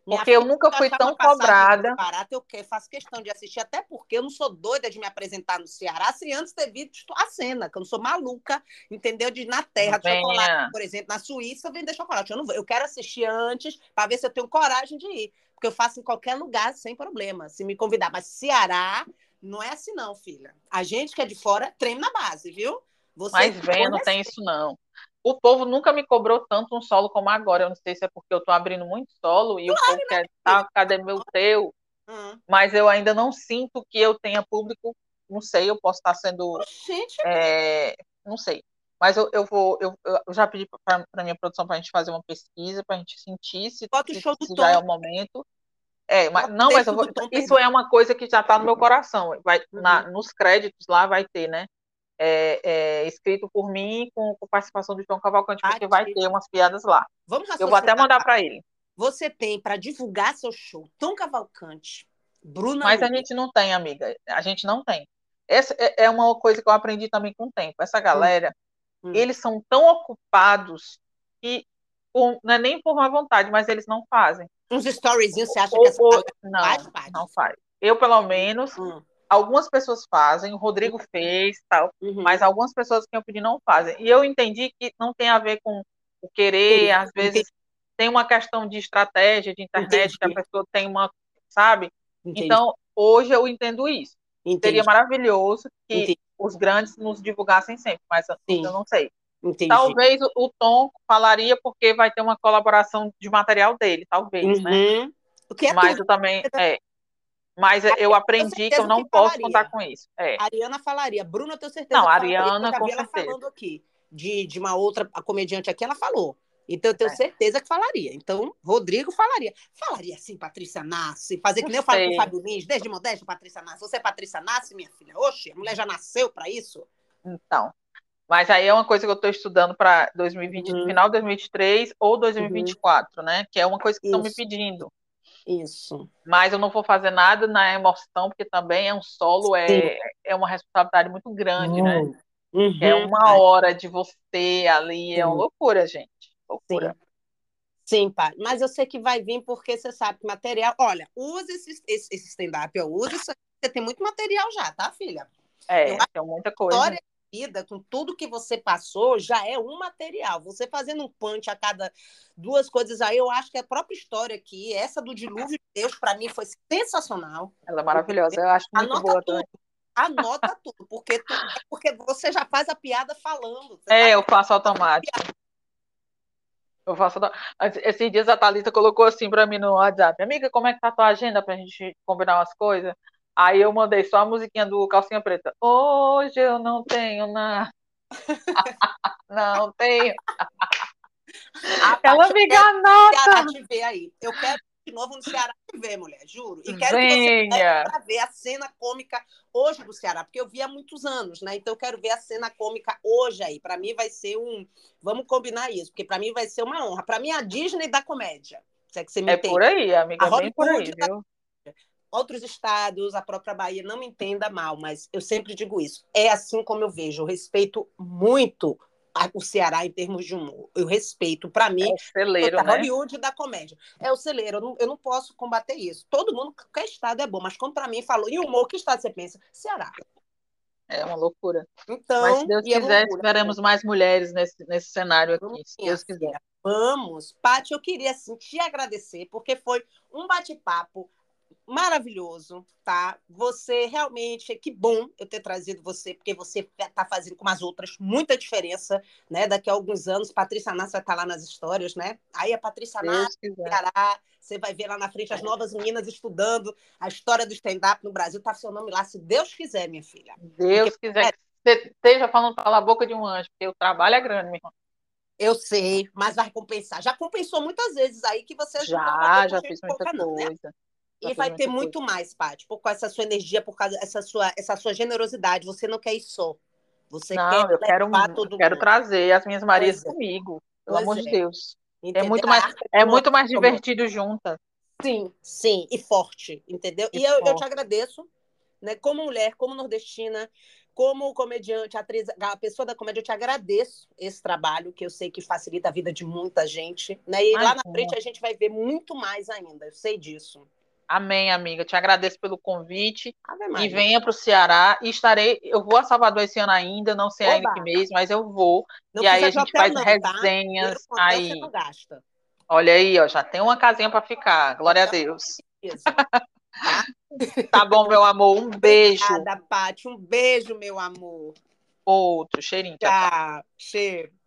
Minha Porque eu nunca fui tão cobrada. mais barata, eu quero, faço questão de assistir, até porque eu não sou doida de me apresentar no Ceará sem antes ter visto a cena, que eu não sou maluca, entendeu? De ir na terra de chocolate, por exemplo, na Suíça vender chocolate. Eu, não eu quero assistir antes para ver se eu tenho coragem de ir, porque eu faço em qualquer lugar sem problema, se me convidar. Mas Ceará não é assim não, filha. A gente que é de fora treme na base, viu? Você Mas vem, não tem isso não. O povo nunca me cobrou tanto um solo como agora. Eu não sei se é porque eu estou abrindo muito solo e claro, o povo quer, tá, cadê meu teu? Hum. Mas eu ainda não sinto que eu tenha público. Não sei, eu posso estar sendo. Gente, é, não sei. Mas eu, eu vou, eu, eu já pedi para a minha produção para a gente fazer uma pesquisa, para a gente sentir se, Bota se, se já é o momento. É, mas, não, mas vou, isso é uma coisa que já está no meu coração. Vai, uhum. na, nos créditos lá vai ter, né? É, é, escrito por mim com, com participação do João Cavalcante, porque vai ter umas piadas lá. Vamos Eu vou até mandar para ele. Você tem para divulgar seu show Tom Cavalcante, Bruna. Mas a gente não tem, amiga. A gente não tem. Essa é, é uma coisa que eu aprendi também com o tempo. Essa galera, hum. eles são tão ocupados que por, não é nem por má vontade, mas eles não fazem. Uns storyzinhos, você acha ou, que essa ou, não, faz, faz? Não faz. Eu, pelo menos, hum. algumas pessoas fazem, o Rodrigo fez, tal, uhum. mas algumas pessoas que eu pedi não fazem. E eu entendi que não tem a ver com o querer, às vezes Entendi. tem uma questão de estratégia de internet, Entendi. que a pessoa tem uma, sabe? Entendi. Então, hoje eu entendo isso. Seria maravilhoso que os grandes nos divulgassem sempre, mas Sim. eu não sei. Entendi. Talvez o, Tom falaria porque vai ter uma colaboração de material dele, talvez, né? uhum. né? É mas tudo. eu também. É. Mas eu aprendi que eu não que posso falaria. contar com isso. É. Ariana falaria. Bruna, eu tenho certeza. Não, Ariana, com ela falando aqui. De, de uma outra comediante aqui, ela falou. Então, eu tenho é. certeza que falaria. Então, Rodrigo falaria. Falaria assim, Patrícia Nasce, fazer que nem eu falo com o Fábio Lins, desde modesto, Patrícia Nasce. Você é Patrícia Nasce, minha filha? Oxe, a mulher já nasceu para isso? Então, mas aí é uma coisa que eu estou estudando para 2020, uhum. final de 2023 ou 2024, uhum. né? Que é uma coisa que estão me pedindo. Isso. Mas eu não vou fazer nada na emoção, porque também é um solo, é, é uma responsabilidade muito grande, né? uhum. né? Uhum. É uma hora de você ali, é uma loucura, gente. Loucura. Sim. Sim, pai. Mas eu sei que vai vir porque você sabe que material. Olha, use esse, esse, esse stand-up, eu uso isso. Você tem muito material já, tá, filha? É, eu tem muita coisa. História vida, com tudo que você passou, já é um material. Você fazendo um punch a cada duas coisas aí, eu acho que a própria história aqui, essa do dilúvio de Deus, para mim foi sensacional. Ela é maravilhosa, eu acho muito Anota boa tudo. também. Anota tudo, porque, tu, é porque você já faz a piada falando. É, eu faço automático. Eu faço. Esses dias a Thalita colocou assim para mim no WhatsApp: Amiga, como é que tá a tua agenda pra gente combinar umas coisas? Aí eu mandei só a musiquinha do Calcinha Preta. Hoje eu não tenho nada. não tenho. Ela me enganota. te ver aí. Eu quero de novo no Ceará te ver, mulher, juro. E quero Venha. que você para ver a cena cômica hoje do Ceará, porque eu vi há muitos anos, né? Então eu quero ver a cena cômica hoje aí. Para mim vai ser um, vamos combinar isso, porque para mim vai ser uma honra. Para mim a Disney da comédia. Se é que você me é por aí, amiga, a bem por aí, viu? Outros estados, a própria Bahia, não me entenda mal, mas eu sempre digo isso. É assim como eu vejo. Eu respeito muito o Ceará em termos de humor. Eu respeito, para mim, é o celeiro, né? Hollywood da comédia. É o celeiro, eu não, eu não, posso combater isso. Todo mundo, qualquer estado é bom, mas como para mim falou, em humor, que estado você pensa? Ceará. É uma loucura. Então, mas se Deus é quiser, é veremos mais mulheres nesse, nesse cenário aqui, se Deus quiser. Vamos. Paty, eu queria assim, te agradecer, porque foi um bate-papo maravilhoso, tá? Você realmente, que bom eu ter trazido você, porque você está fazendo com as outras muita diferença, né? Daqui a alguns anos, Patrícia Nassi vai estar tá lá nas histórias, né? Aí a Patrícia Nassi, você vai ver lá na frente as novas meninas estudando a história do stand-up no Brasil, tá seu nome lá, se Deus quiser, minha filha. Deus porque, quiser é, que você esteja falando pela boca de um anjo, porque o trabalho é grande, minha irmã. Eu sei, mas vai compensar. Já compensou muitas vezes aí que você já já fiz muita coisa. Não, né? E vai ter muito mais, Paty, por com essa sua energia, por causa dessa sua, essa sua generosidade. Você não quer ir só. Você não, quer eu quero, todo quero mundo. trazer as minhas Marias é. comigo, pelo pois amor é. de Deus. É entendeu? É muito mais, é muito mais divertido junta. Sim, sim, e forte, entendeu? E, e eu, eu te agradeço, né? Como mulher, como nordestina, como comediante, atriz, a pessoa da comédia, eu te agradeço esse trabalho, que eu sei que facilita a vida de muita gente, né? E Ai, lá na frente a gente vai ver muito mais ainda, eu sei disso. Amém, amiga. Te agradeço pelo convite. E venha para o Ceará. E estarei. Eu vou a Salvador esse ano ainda, não sei Oba. ainda que mês, mas eu vou. Não e aí a gente faz não, tá? resenhas. Tá? Aí. Olha aí, ó, já tem uma casinha para ficar. Glória a Deus. Tá? bom, meu amor. Um beijo. Obrigada, Paty. Um beijo, meu amor. Outro, cheirinho. Tchau. Cheiro.